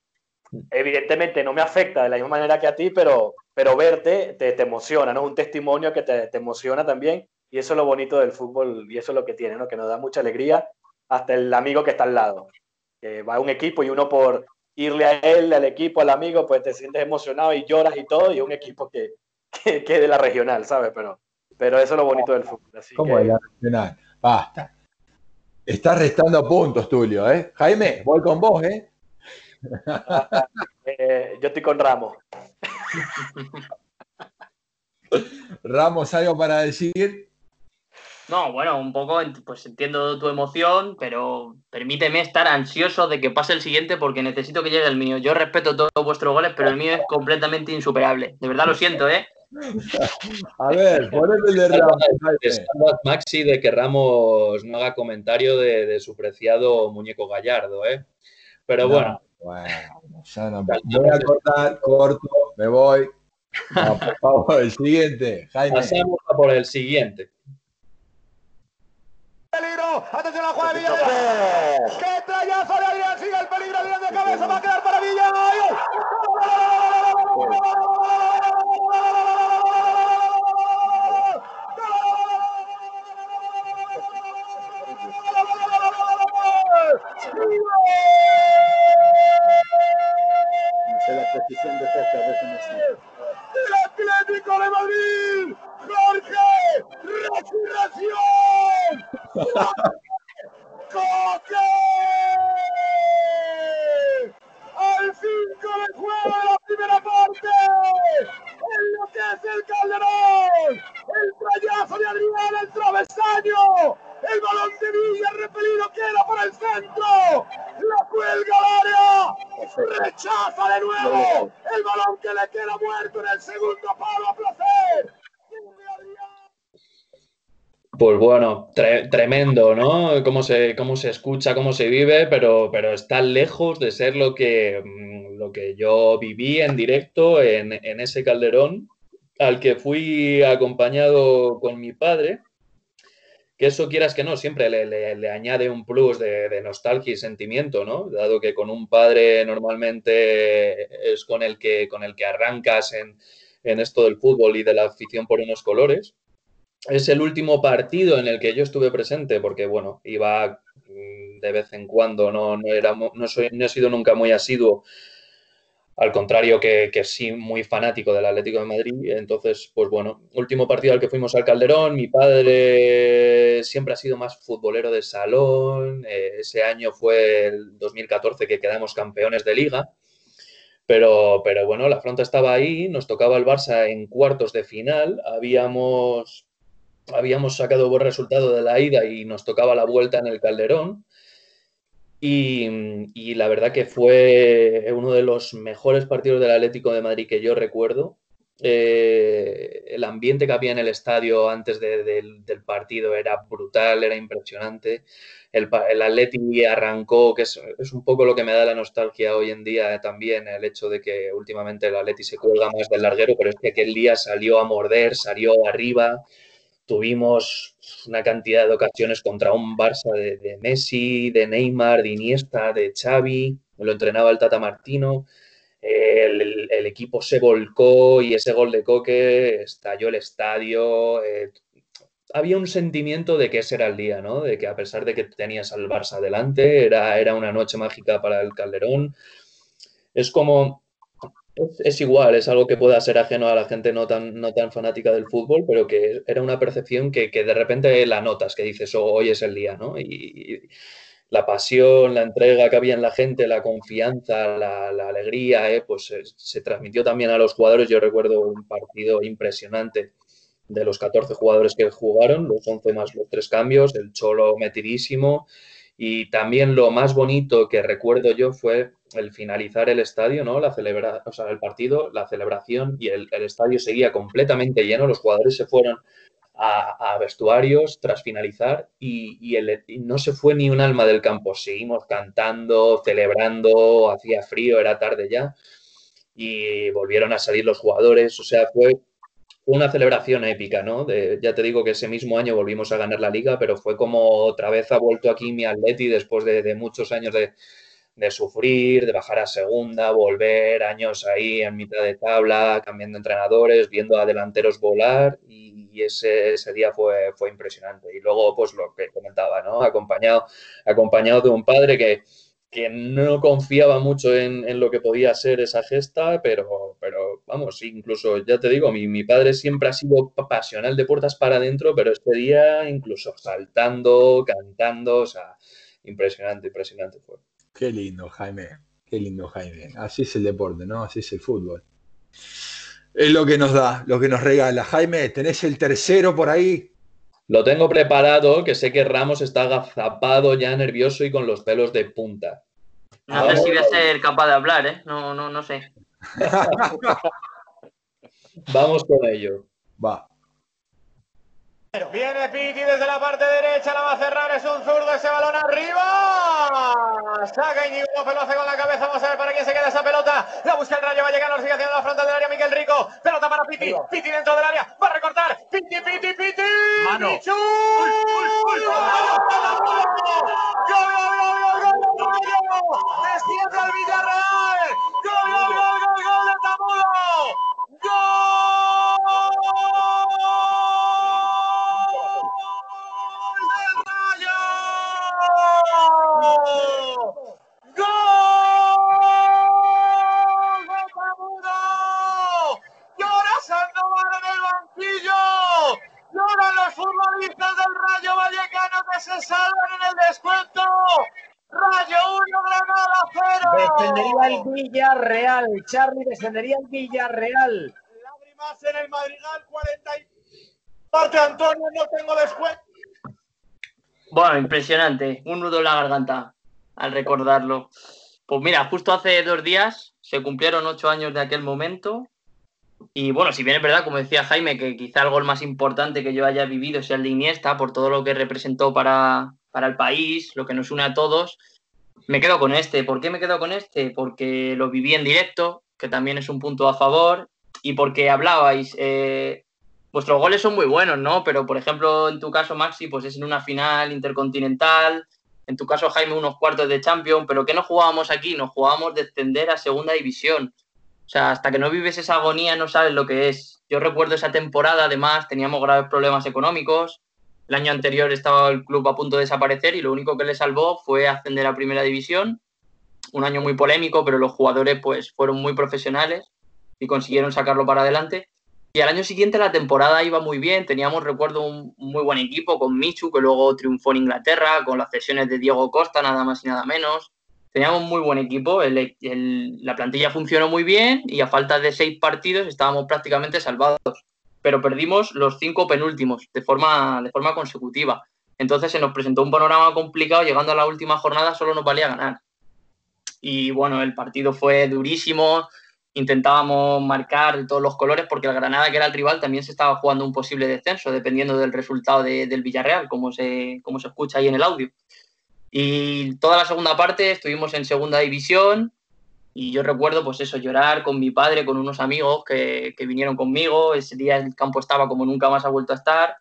evidentemente no me afecta de la misma manera que a ti, pero, pero verte te, te emociona, ¿no? Es un testimonio que te, te, emociona también y eso es lo bonito del fútbol y eso es lo que tiene, ¿no? Que nos da mucha alegría hasta el amigo que está al lado. Que va a un equipo y uno por irle a él, al equipo, al amigo, pues te sientes emocionado y lloras y todo y un equipo que, que, que de la regional, ¿sabes? Pero, pero eso es lo bonito del fútbol. Así ¿Cómo que... de la regional? Basta. Estás restando puntos, Tulio, ¿eh? Jaime, voy con vos, ¿eh? (laughs) eh yo estoy con Ramos. (laughs) Ramos, ¿algo para decir? No, bueno, un poco, pues entiendo tu emoción, pero permíteme estar ansioso de que pase el siguiente porque necesito que llegue el mío. Yo respeto todos vuestros goles, pero el mío es completamente insuperable. De verdad lo siento, ¿eh? (laughs) A ver, ponete el de Ramos. Maxi de que Ramos no haga comentario de, de, su preciado muñeco gallardo, ¿eh? Pero no, bueno. Bueno, ya no. Voy a cortar, corto, me voy. No, (laughs) por favor, el siguiente, Jaime. Pasamos a por el siguiente. Peligro, atención a la jugada de se, cómo se escucha, cómo se vive, pero, pero está lejos de ser lo que, lo que yo viví en directo en, ese calderón al que fui acompañado con mi padre, que eso quieras que no, siempre le, le, le añade un plus de, de, nostalgia y sentimiento, ¿no? Dado que con un padre normalmente es con el que, con el que arrancas en, en esto del fútbol y de la afición por unos colores es el último partido en el que yo estuve presente, porque bueno, iba de vez en cuando, no, no, era, no, soy, no he sido nunca muy asiduo, al contrario que, que, sí muy fanático del Atlético de Madrid. Entonces, pues bueno, último partido al que fuimos al Calderón, mi padre siempre ha sido más futbolero de salón, eh, ese año fue el 2014 que quedamos campeones de liga. Pero, pero bueno, la fronta estaba ahí, nos tocaba el Barça en cuartos de final, habíamos habíamos sacado buen resultado de la ida y nos tocaba la vuelta en el Calderón. Y, y, la verdad que fue uno de los mejores partidos del Atlético de Madrid que yo recuerdo. Eh, el ambiente que había en el estadio antes de, de, del partido era brutal, era impresionante. El, el Atleti arrancó, que es, es, un poco lo que me da la nostalgia hoy en día también, el hecho de que últimamente el Atleti se cuelga más del larguero, pero es que aquel día salió a morder, salió arriba, tuvimos una cantidad de ocasiones contra un Barça de, Messi, de Neymar, de Iniesta, de Xavi, lo entrenaba el Tata Martino, el, equipo se volcó y ese gol de Coque estalló el estadio. Eh, había un sentimiento de que ese era el día, ¿no? De que a pesar de que tenías al Barça delante, era, era una noche mágica para el Calderón. Es como, es, igual, es algo que pueda ser ajeno a la gente no tan, no tan fanática del fútbol, pero que era una percepción que, que de repente la notas, que dices, oh, hoy es el día, ¿no? Y, la pasión, la entrega que había en la gente, la confianza, la, alegría, ¿eh? pues se, se, transmitió también a los jugadores. Yo recuerdo un partido impresionante de los 14 jugadores que jugaron, los 11 más los tres cambios, el Cholo metidísimo. Y también lo más bonito que recuerdo yo fue el finalizar el estadio, ¿no? La celebra, o sea, el partido, la celebración y el, el estadio seguía completamente lleno, los jugadores se fueron a, vestuarios tras finalizar y, y, el, no se fue ni un alma del campo, seguimos cantando, celebrando, hacía frío, era tarde ya y volvieron a salir los jugadores, o sea, fue una celebración épica, ¿no? Ya te digo que ese mismo año volvimos a ganar la liga, pero fue como otra vez ha vuelto aquí mi Atleti después de, de muchos años de, de sufrir, de bajar a segunda, volver años ahí en mitad de tabla, cambiando entrenadores, viendo a delanteros volar y, ese, ese, día fue, fue impresionante. Y luego, pues lo que comentaba, ¿no? Acompañado, acompañado de un padre que, que no confiaba mucho en, en, lo que podía ser esa gesta, pero, pero vamos, incluso, ya te digo, mi, mi padre siempre ha sido pasional de puertas para adentro, pero este día incluso saltando, cantando, o sea, impresionante, impresionante fue. Qué lindo, Jaime. Qué lindo, Jaime. Así es el deporte, ¿no? Así es el fútbol. Es lo que nos da, lo que nos regala. Jaime, ¿tenés el tercero por ahí? Lo tengo preparado, que sé que Ramos está agazapado, ya nervioso y con los pelos de punta. No sé si voy a ser capaz de hablar, ¿eh? No, no, no sé. (laughs) Vamos con ello. Va. Viene Piti desde la parte derecha, la va a cerrar, es un zurdo, ese balón arriba. Saca Íñigo López, lo hace con la cabeza, vamos a ver para quién se queda esa pelota. La busca el rayo, va a llegar, lo sigue haciendo la frontal del área Miguel Rico. Pelota para Piti, Piti dentro del área, va a recortar. Piti, Piti, Piti. Mano. ¡Gol, gol, gol, gol, gol, gol! Desciende al Villarreal. ¡Gol, gol, gol, gol, gol de Tamudo! Lloran futbolistas del Rayo Vallecano que se salvan en el descuento. Rayo 1, Granada 0. Descendería el Villarreal. Charlie descendería el Villarreal. Lágrimas en el Madrigal 40 y... Parte Antonio, no tengo descuento. Bueno, impresionante. Un nudo en la garganta al recordarlo. Pues mira, justo hace dos días se cumplieron ocho años de aquel momento. Y bueno, si bien es verdad, como decía Jaime, que quizá el gol más importante que yo haya vivido sea el de Iniesta, por todo lo que representó para, para el país, lo que nos une a todos, me quedo con este. ¿Por qué me quedo con este? Porque lo viví en directo, que también es un punto a favor, y porque hablabais, eh, vuestros goles son muy buenos, ¿no? Pero, por ejemplo, en tu caso, Maxi, pues es en una final intercontinental, en tu caso, Jaime, unos cuartos de Champions, pero ¿qué no jugábamos aquí? Nos jugábamos descender a segunda división. O sea, hasta que no vives esa agonía no sabes lo que es. Yo recuerdo esa temporada, además, teníamos graves problemas económicos. El año anterior estaba el club a punto de desaparecer y lo único que le salvó fue ascender a primera división. Un año muy polémico, pero los jugadores pues fueron muy profesionales y consiguieron sacarlo para adelante. Y al año siguiente la temporada iba muy bien, teníamos, recuerdo, un muy buen equipo con Michu, que luego triunfó en Inglaterra, con las cesiones de Diego Costa, nada más y nada menos teníamos muy buen equipo, la plantilla funcionó muy bien y a falta de seis partidos estábamos prácticamente salvados, pero perdimos los cinco penúltimos de forma, de forma consecutiva. Entonces se nos presentó un panorama complicado, llegando a la última jornada solo nos valía ganar. Y bueno, el partido fue durísimo, intentábamos marcar de todos los colores porque el Granada, que era el rival, también se estaba jugando un posible descenso, dependiendo del resultado del Villarreal, como se, como se escucha ahí en el audio. Y toda la segunda parte estuvimos en segunda división y yo recuerdo pues eso, llorar con mi padre, con unos amigos que, vinieron conmigo. Ese día el campo estaba como nunca más ha vuelto a estar.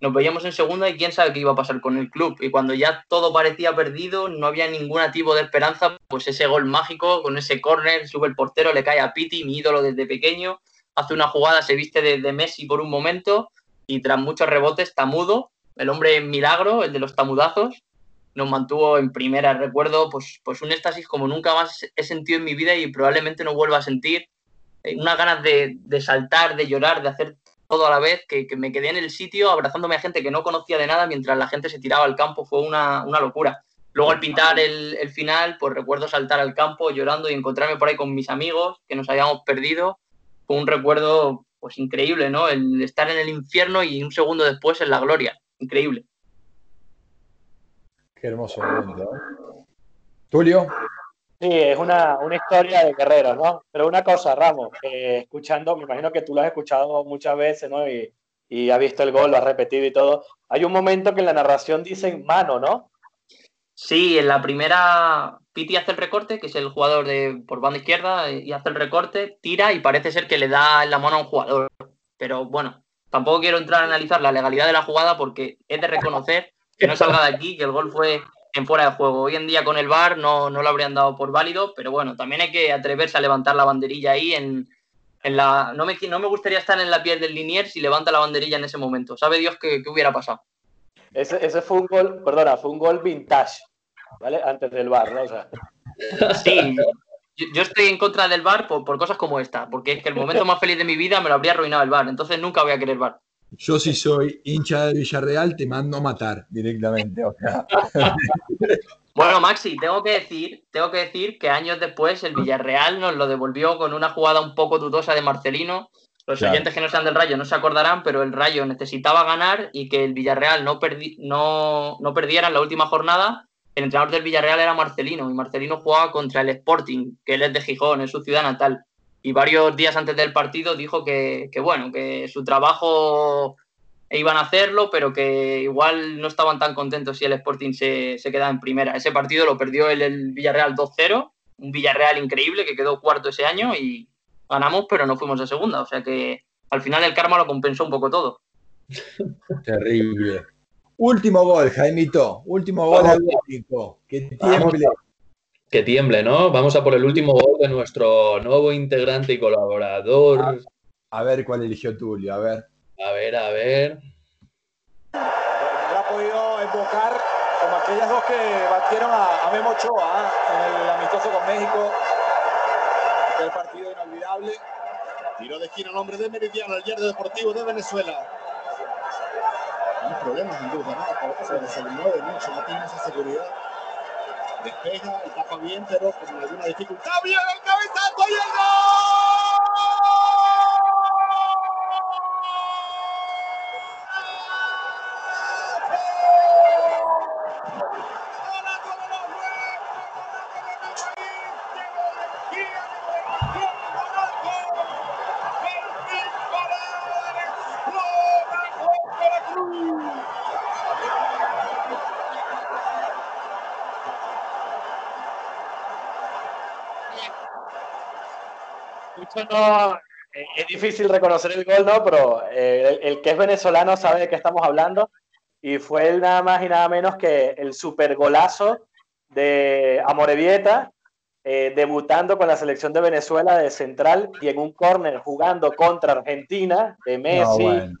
Nos veíamos en segunda y quién sabe qué iba a pasar con el club. Y cuando ya todo parecía perdido, no había ningún tipo de esperanza, pues ese gol mágico con ese córner, sube el portero, le cae a Piti, mi ídolo desde pequeño, hace una jugada, se viste de, de Messi por un momento y tras muchos rebotes, tamudo, el hombre milagro, el de los tamudazos, nos mantuvo en primera. Recuerdo pues, pues un éxtasis como nunca más he sentido en mi vida y probablemente no vuelva a sentir. Eh, unas ganas de, de, saltar, de llorar, de hacer todo a la vez, que, que, me quedé en el sitio abrazándome a gente que no conocía de nada mientras la gente se tiraba al campo. Fue una, una locura. Luego al pintar el, el, final, pues recuerdo saltar al campo llorando y encontrarme por ahí con mis amigos que nos habíamos perdido. Fue un recuerdo pues increíble, ¿no? El estar en el infierno y un segundo después en la gloria. Increíble. Qué hermoso momento. ¿eh? Tulio. Sí, es una, una, historia de guerreros, ¿no? Pero una cosa, Ramos, eh, escuchando, me imagino que tú lo has escuchado muchas veces, ¿no? Y, y has visto el gol, lo has repetido y todo. Hay un momento que en la narración dicen mano, ¿no? Sí, en la primera Piti hace el recorte, que es el jugador de por banda izquierda, y hace el recorte, tira y parece ser que le da la mano a un jugador. Pero bueno, tampoco quiero entrar a analizar la legalidad de la jugada porque es de reconocer que no salga de aquí, que el gol fue en fuera de juego. Hoy en día con el VAR no, no lo habrían dado por válido, pero bueno, también hay que atreverse a levantar la banderilla ahí en, en la... No me, no me gustaría estar en la piel del Linier si levanta la banderilla en ese momento. ¿Sabe Dios qué, hubiera pasado? Ese, ese fue un gol, perdona, fue un gol vintage, ¿vale? Antes del bar, ¿no? O sea, Sí, yo, yo estoy en contra del VAR por, por cosas como esta, porque es que el momento más feliz de mi vida me lo habría arruinado el VAR, entonces nunca voy a querer VAR. Yo si soy hincha de Villarreal, te mando a matar directamente. O sea, (laughs) Bueno, Maxi, tengo que decir, tengo que decir que años después el Villarreal nos lo devolvió con una jugada un poco dudosa de Marcelino. Los Claro. oyentes que no sean del Rayo no se acordarán, pero el Rayo necesitaba ganar y que el Villarreal no, perdi- no, no perdiera en la última jornada. El entrenador del Villarreal era Marcelino y Marcelino jugaba contra el Sporting, que él es de Gijón, es su ciudad natal. Y varios días antes del partido dijo que, que bueno, que su trabajo iban a hacerlo, pero que igual no estaban tan contentos si el Sporting se, se quedaba en primera. Ese partido lo perdió el, el Villarreal 2-0, un Villarreal increíble que quedó cuarto ese año y ganamos, pero no fuimos de segunda. O sea que al final el karma lo compensó un poco todo. (laughs) terrible. Último gol, Jaimito. Último gol Vamos. atlético. Que Vamos. Que tiemble, ¿no? Vamos a por el último gol de nuestro nuevo integrante y colaborador. A ver cuál eligió Tulio. A ver. A ver, a ver. No ha podido invocar como aquellas dos que batieron a, a Memo Ochoa ¿ah? en el amistoso con México. Aquel partido inolvidable. Tiro de esquina, nombre de Meridiano, el Yerdo Deportivo de Venezuela. Hay problemas sin duda, ¿no? Se, se le mueve mucho, no tiene esa seguridad. Despeja, tapa bien, pero con alguna dificultad. ¡Bien el cabezazo y el mucho no- eh, es difícil reconocer el gol, ¿no? Pero eh, el, el que es venezolano sabe de qué estamos hablando. Y fue el nada más y nada menos que el super golazo de Amorebieta, eh, debutando con la selección de Venezuela de central y en un córner jugando contra Argentina de No, Messi. bueno.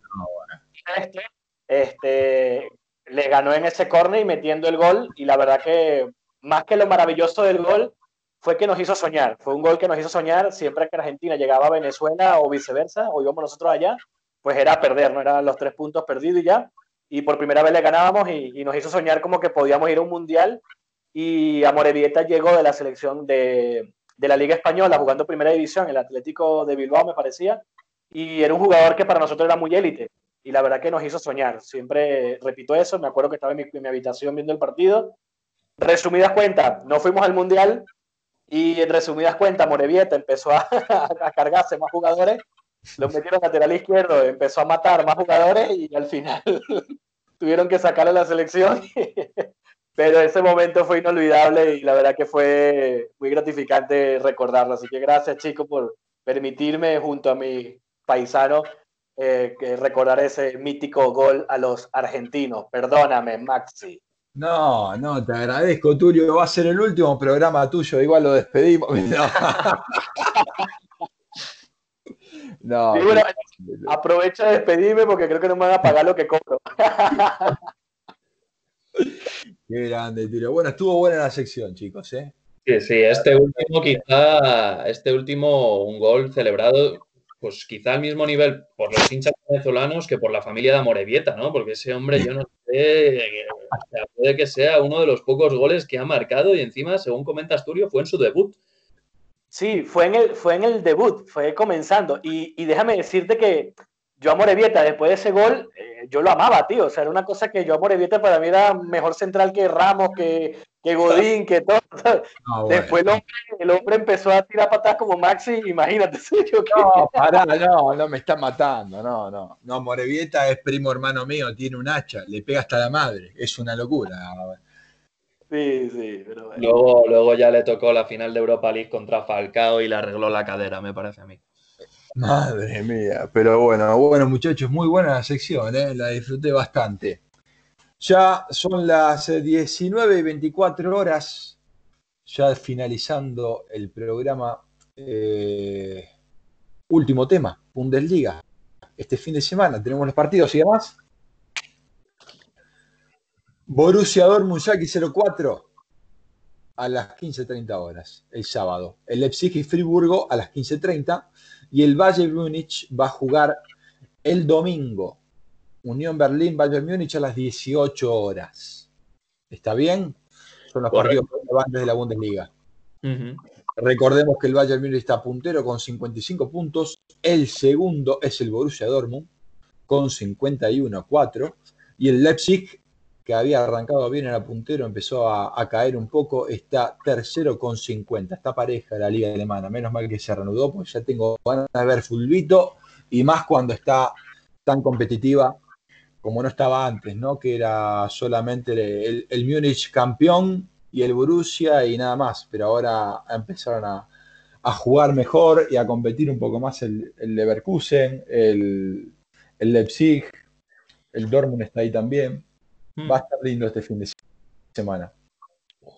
este, este, le ganó en ese córner y metiendo el gol. Y la verdad que más que lo maravilloso del gol fue que nos hizo soñar. Fue un gol que nos hizo soñar siempre que Argentina llegaba a Venezuela o viceversa, o íbamos nosotros allá, pues era perder, no eran los tres puntos perdidos y ya. Y por primera vez le ganábamos y, nos hizo soñar como que podíamos ir a un mundial. Y Amorebieta llegó de la selección de, de la Liga Española jugando primera división, el Atlético de Bilbao me parecía. Y era un jugador que para nosotros era muy élite y la verdad que nos hizo soñar. Siempre repito eso, me acuerdo que estaba en mi, en mi habitación viendo el partido. Resumidas cuentas, no fuimos al Mundial y en resumidas cuentas Morevieta empezó a, (laughs) a cargarse más jugadores, los metieron lateral izquierdo, empezó a matar más jugadores y al final (laughs) tuvieron que sacarle a la selección. (laughs) Pero ese momento fue inolvidable y la verdad que fue muy gratificante recordarlo. Así que gracias chicos por permitirme junto a mi paisano eh, recordar ese mítico gol a los argentinos. Perdóname, Maxi. No, no, te agradezco, Tulio. Va a ser el último programa tuyo, igual lo despedimos. (laughs) No. (laughs) Y bueno, aprovecho de despedirme porque creo que no me van a pagar lo que cobro. (laughs) Qué grande, Tulio. Bueno, estuvo buena la sección, chicos, ¿eh? Sí, sí, este último quizá, este último, un gol celebrado, pues quizá al mismo nivel por los hinchas venezolanos que por la familia de Amorebieta, ¿no? Porque ese hombre, yo no sé, puede que sea uno de los pocos goles que ha marcado y encima, según comenta Asturio, fue en su debut. Sí, fue en el, fue en el debut, fue comenzando. Y, y déjame decirte que yo a Morevieta, después de ese gol, eh, yo lo amaba, tío. O sea, era una cosa que yo a Morevieta para mí era mejor central que Ramos, que, que Godín, que todo. (laughs) No, bueno. Después el hombre, el hombre empezó a tirar patadas como Maxi, imagínate. (laughs) yo No, pará, no, no me está matando, no, no. No, Morevieta es primo hermano mío, tiene un hacha, le pega hasta la madre, es una locura. Sí, sí, pero bueno. Luego, luego ya le tocó la final de Europa League contra Falcao y le arregló la cadera, me parece a mí. Madre mía, pero bueno, bueno muchachos, muy buena la sección, ¿eh? la disfruté bastante. Ya son las 19 y 24 horas, ya finalizando el programa. eh, último tema, Bundesliga. Este fin de semana tenemos los partidos y demás. Borussia Dortmund Schalke 04 a las 15.30 horas, el sábado. El Leipzig y Friburgo a las 15.30 y el Bayern Múnich va a jugar el domingo. Unión Berlín, Bayern Múnich a las 18 horas. ¿Está bien? Son los Correcto. partidos relevantes de la Bundesliga. Recordemos que el Bayern Múnich está puntero con 55 puntos. El segundo es el Borussia Dortmund con 51-4. Y el Leipzig, que había arrancado bien en la puntero, empezó a, a caer un poco. Está tercero con 50. Está pareja la liga alemana. Menos mal que se reanudó, porque ya tengo ganas de ver fulbito. Y más cuando está tan competitiva como no estaba antes, ¿no? Que era solamente el, el Múnich campeón y el Borussia y nada más, pero ahora empezaron a, a jugar mejor y a competir un poco más el, el Leverkusen, el, el Leipzig, el Dortmund está ahí también. Mm. Va a estar lindo este fin de semana.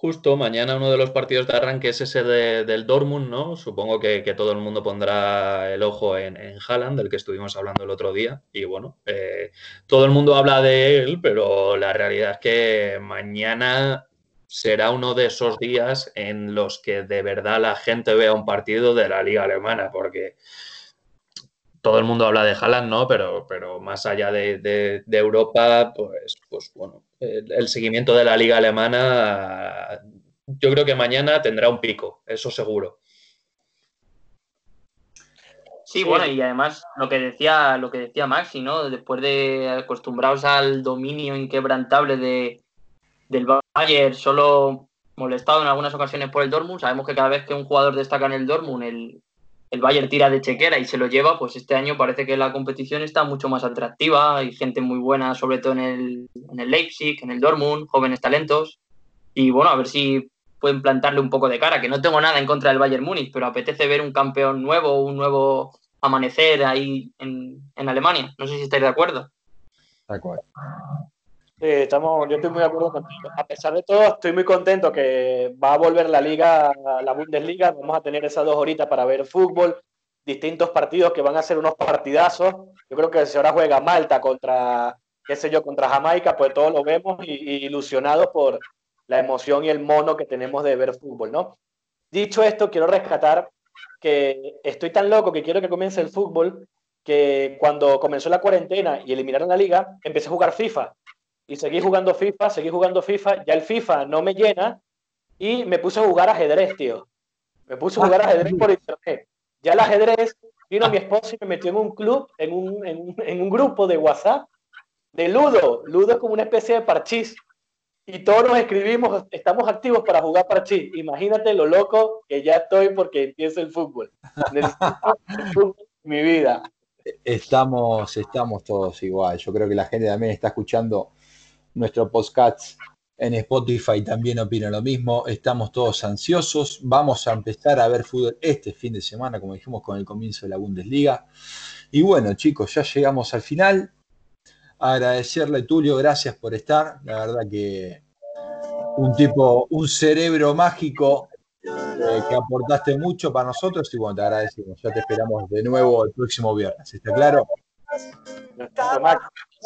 Justo mañana uno de los partidos de arranque es ese de- del Dortmund, ¿no? Supongo que, que todo el mundo pondrá el ojo en, en Haaland, del que estuvimos hablando el otro día. Y bueno, eh, todo el mundo habla de él, pero la realidad es que mañana será uno de esos días en los que de verdad la gente vea un partido de la liga alemana, porque todo el mundo habla de Haaland, ¿no? Pero, pero más allá de, de- de Europa, pues, pues bueno, el, el seguimiento de la liga alemana, yo creo que mañana tendrá un pico, eso seguro. Sí, bueno, y además lo que decía, lo que decía Maxi, ¿no? Después de acostumbrados al dominio inquebrantable de, del Bayern, solo molestado en algunas ocasiones por el Dortmund, sabemos que cada vez que un jugador destaca en el Dortmund, el, el Bayern tira de chequera y se lo lleva, pues este año parece que la competición está mucho más atractiva, hay gente muy buena, sobre todo en el, en el Leipzig, en el Dortmund, jóvenes talentos, y bueno, a ver si pueden plantarle un poco de cara, que no tengo nada en contra del Bayern Múnich, pero apetece ver un campeón nuevo, un nuevo amanecer ahí en, en Alemania. No sé si estáis de acuerdo. Sí, estamos, yo estoy muy de acuerdo contigo. A pesar de todo, estoy muy contento que va a volver la liga, la Bundesliga. Vamos a tener esas dos horitas para ver fútbol, distintos partidos que van a ser unos partidazos. Yo creo que si ahora juega Malta contra, qué sé yo, contra Jamaica, pues todos lo vemos y, y ilusionados por la emoción y el mono que tenemos de ver fútbol, ¿no? Dicho esto, quiero rescatar que estoy tan loco que quiero que comience el fútbol que cuando comenzó la cuarentena y eliminaron la liga, empecé a jugar FIFA y seguí jugando FIFA, seguí jugando FIFA, ya el FIFA no me llena y me puse a jugar ajedrez, tío. Me puse a jugar ajedrez por internet. Ya el ajedrez, vino mi esposo y me metió en un club, en un, en en un grupo de WhatsApp de Ludo. Ludo es como una especie de parchís. Y todos nos escribimos, estamos activos para jugar parchís. Imagínate lo loco que ya estoy porque empieza el fútbol. Necesito el fútbol mi vida. Estamos, estamos todos igual. Yo creo que la gente también está escuchando nuestro podcast en Spotify, también opina lo mismo. Estamos todos ansiosos. Vamos a empezar a ver fútbol este fin de semana, como dijimos, con el comienzo de la Bundesliga. Y bueno, chicos, ya llegamos al final. Agradecerle, Tulio, gracias por estar. La verdad que un tipo, un cerebro mágico eh, que aportaste mucho para nosotros y bueno, te agradecemos. Ya te esperamos de nuevo el próximo viernes. ¿Está claro?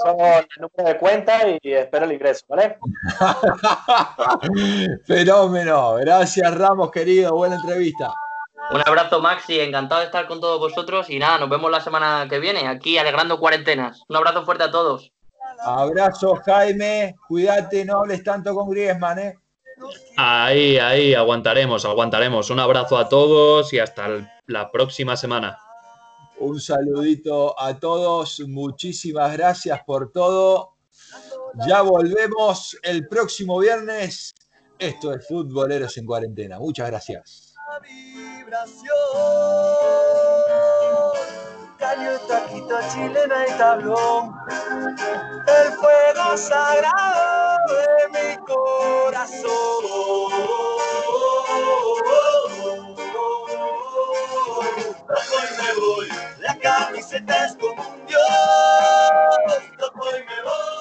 Son el número de cuenta y espero el ingreso, ¿vale? (laughs) Fenómeno. Gracias, Ramos, querido. Buena entrevista. Un abrazo, Maxi. Encantado de estar con todos vosotros. Y nada, nos vemos la semana que viene, aquí alegrando cuarentenas. Un abrazo fuerte a todos. Abrazo, Jaime. Cuídate, no hables tanto con Griezmann, ¿eh? Ahí, ahí, aguantaremos, aguantaremos. Un abrazo a todos y hasta la próxima semana. Un saludito a todos. Muchísimas gracias por todo. Ya volvemos el próximo viernes. Esto es Futboleros en Cuarentena. Muchas gracias. taquito, chilena y tablón. El fuego sagrado de mi corazón. Toco y me voy. La camiseta es como un dios. Toco y me voy.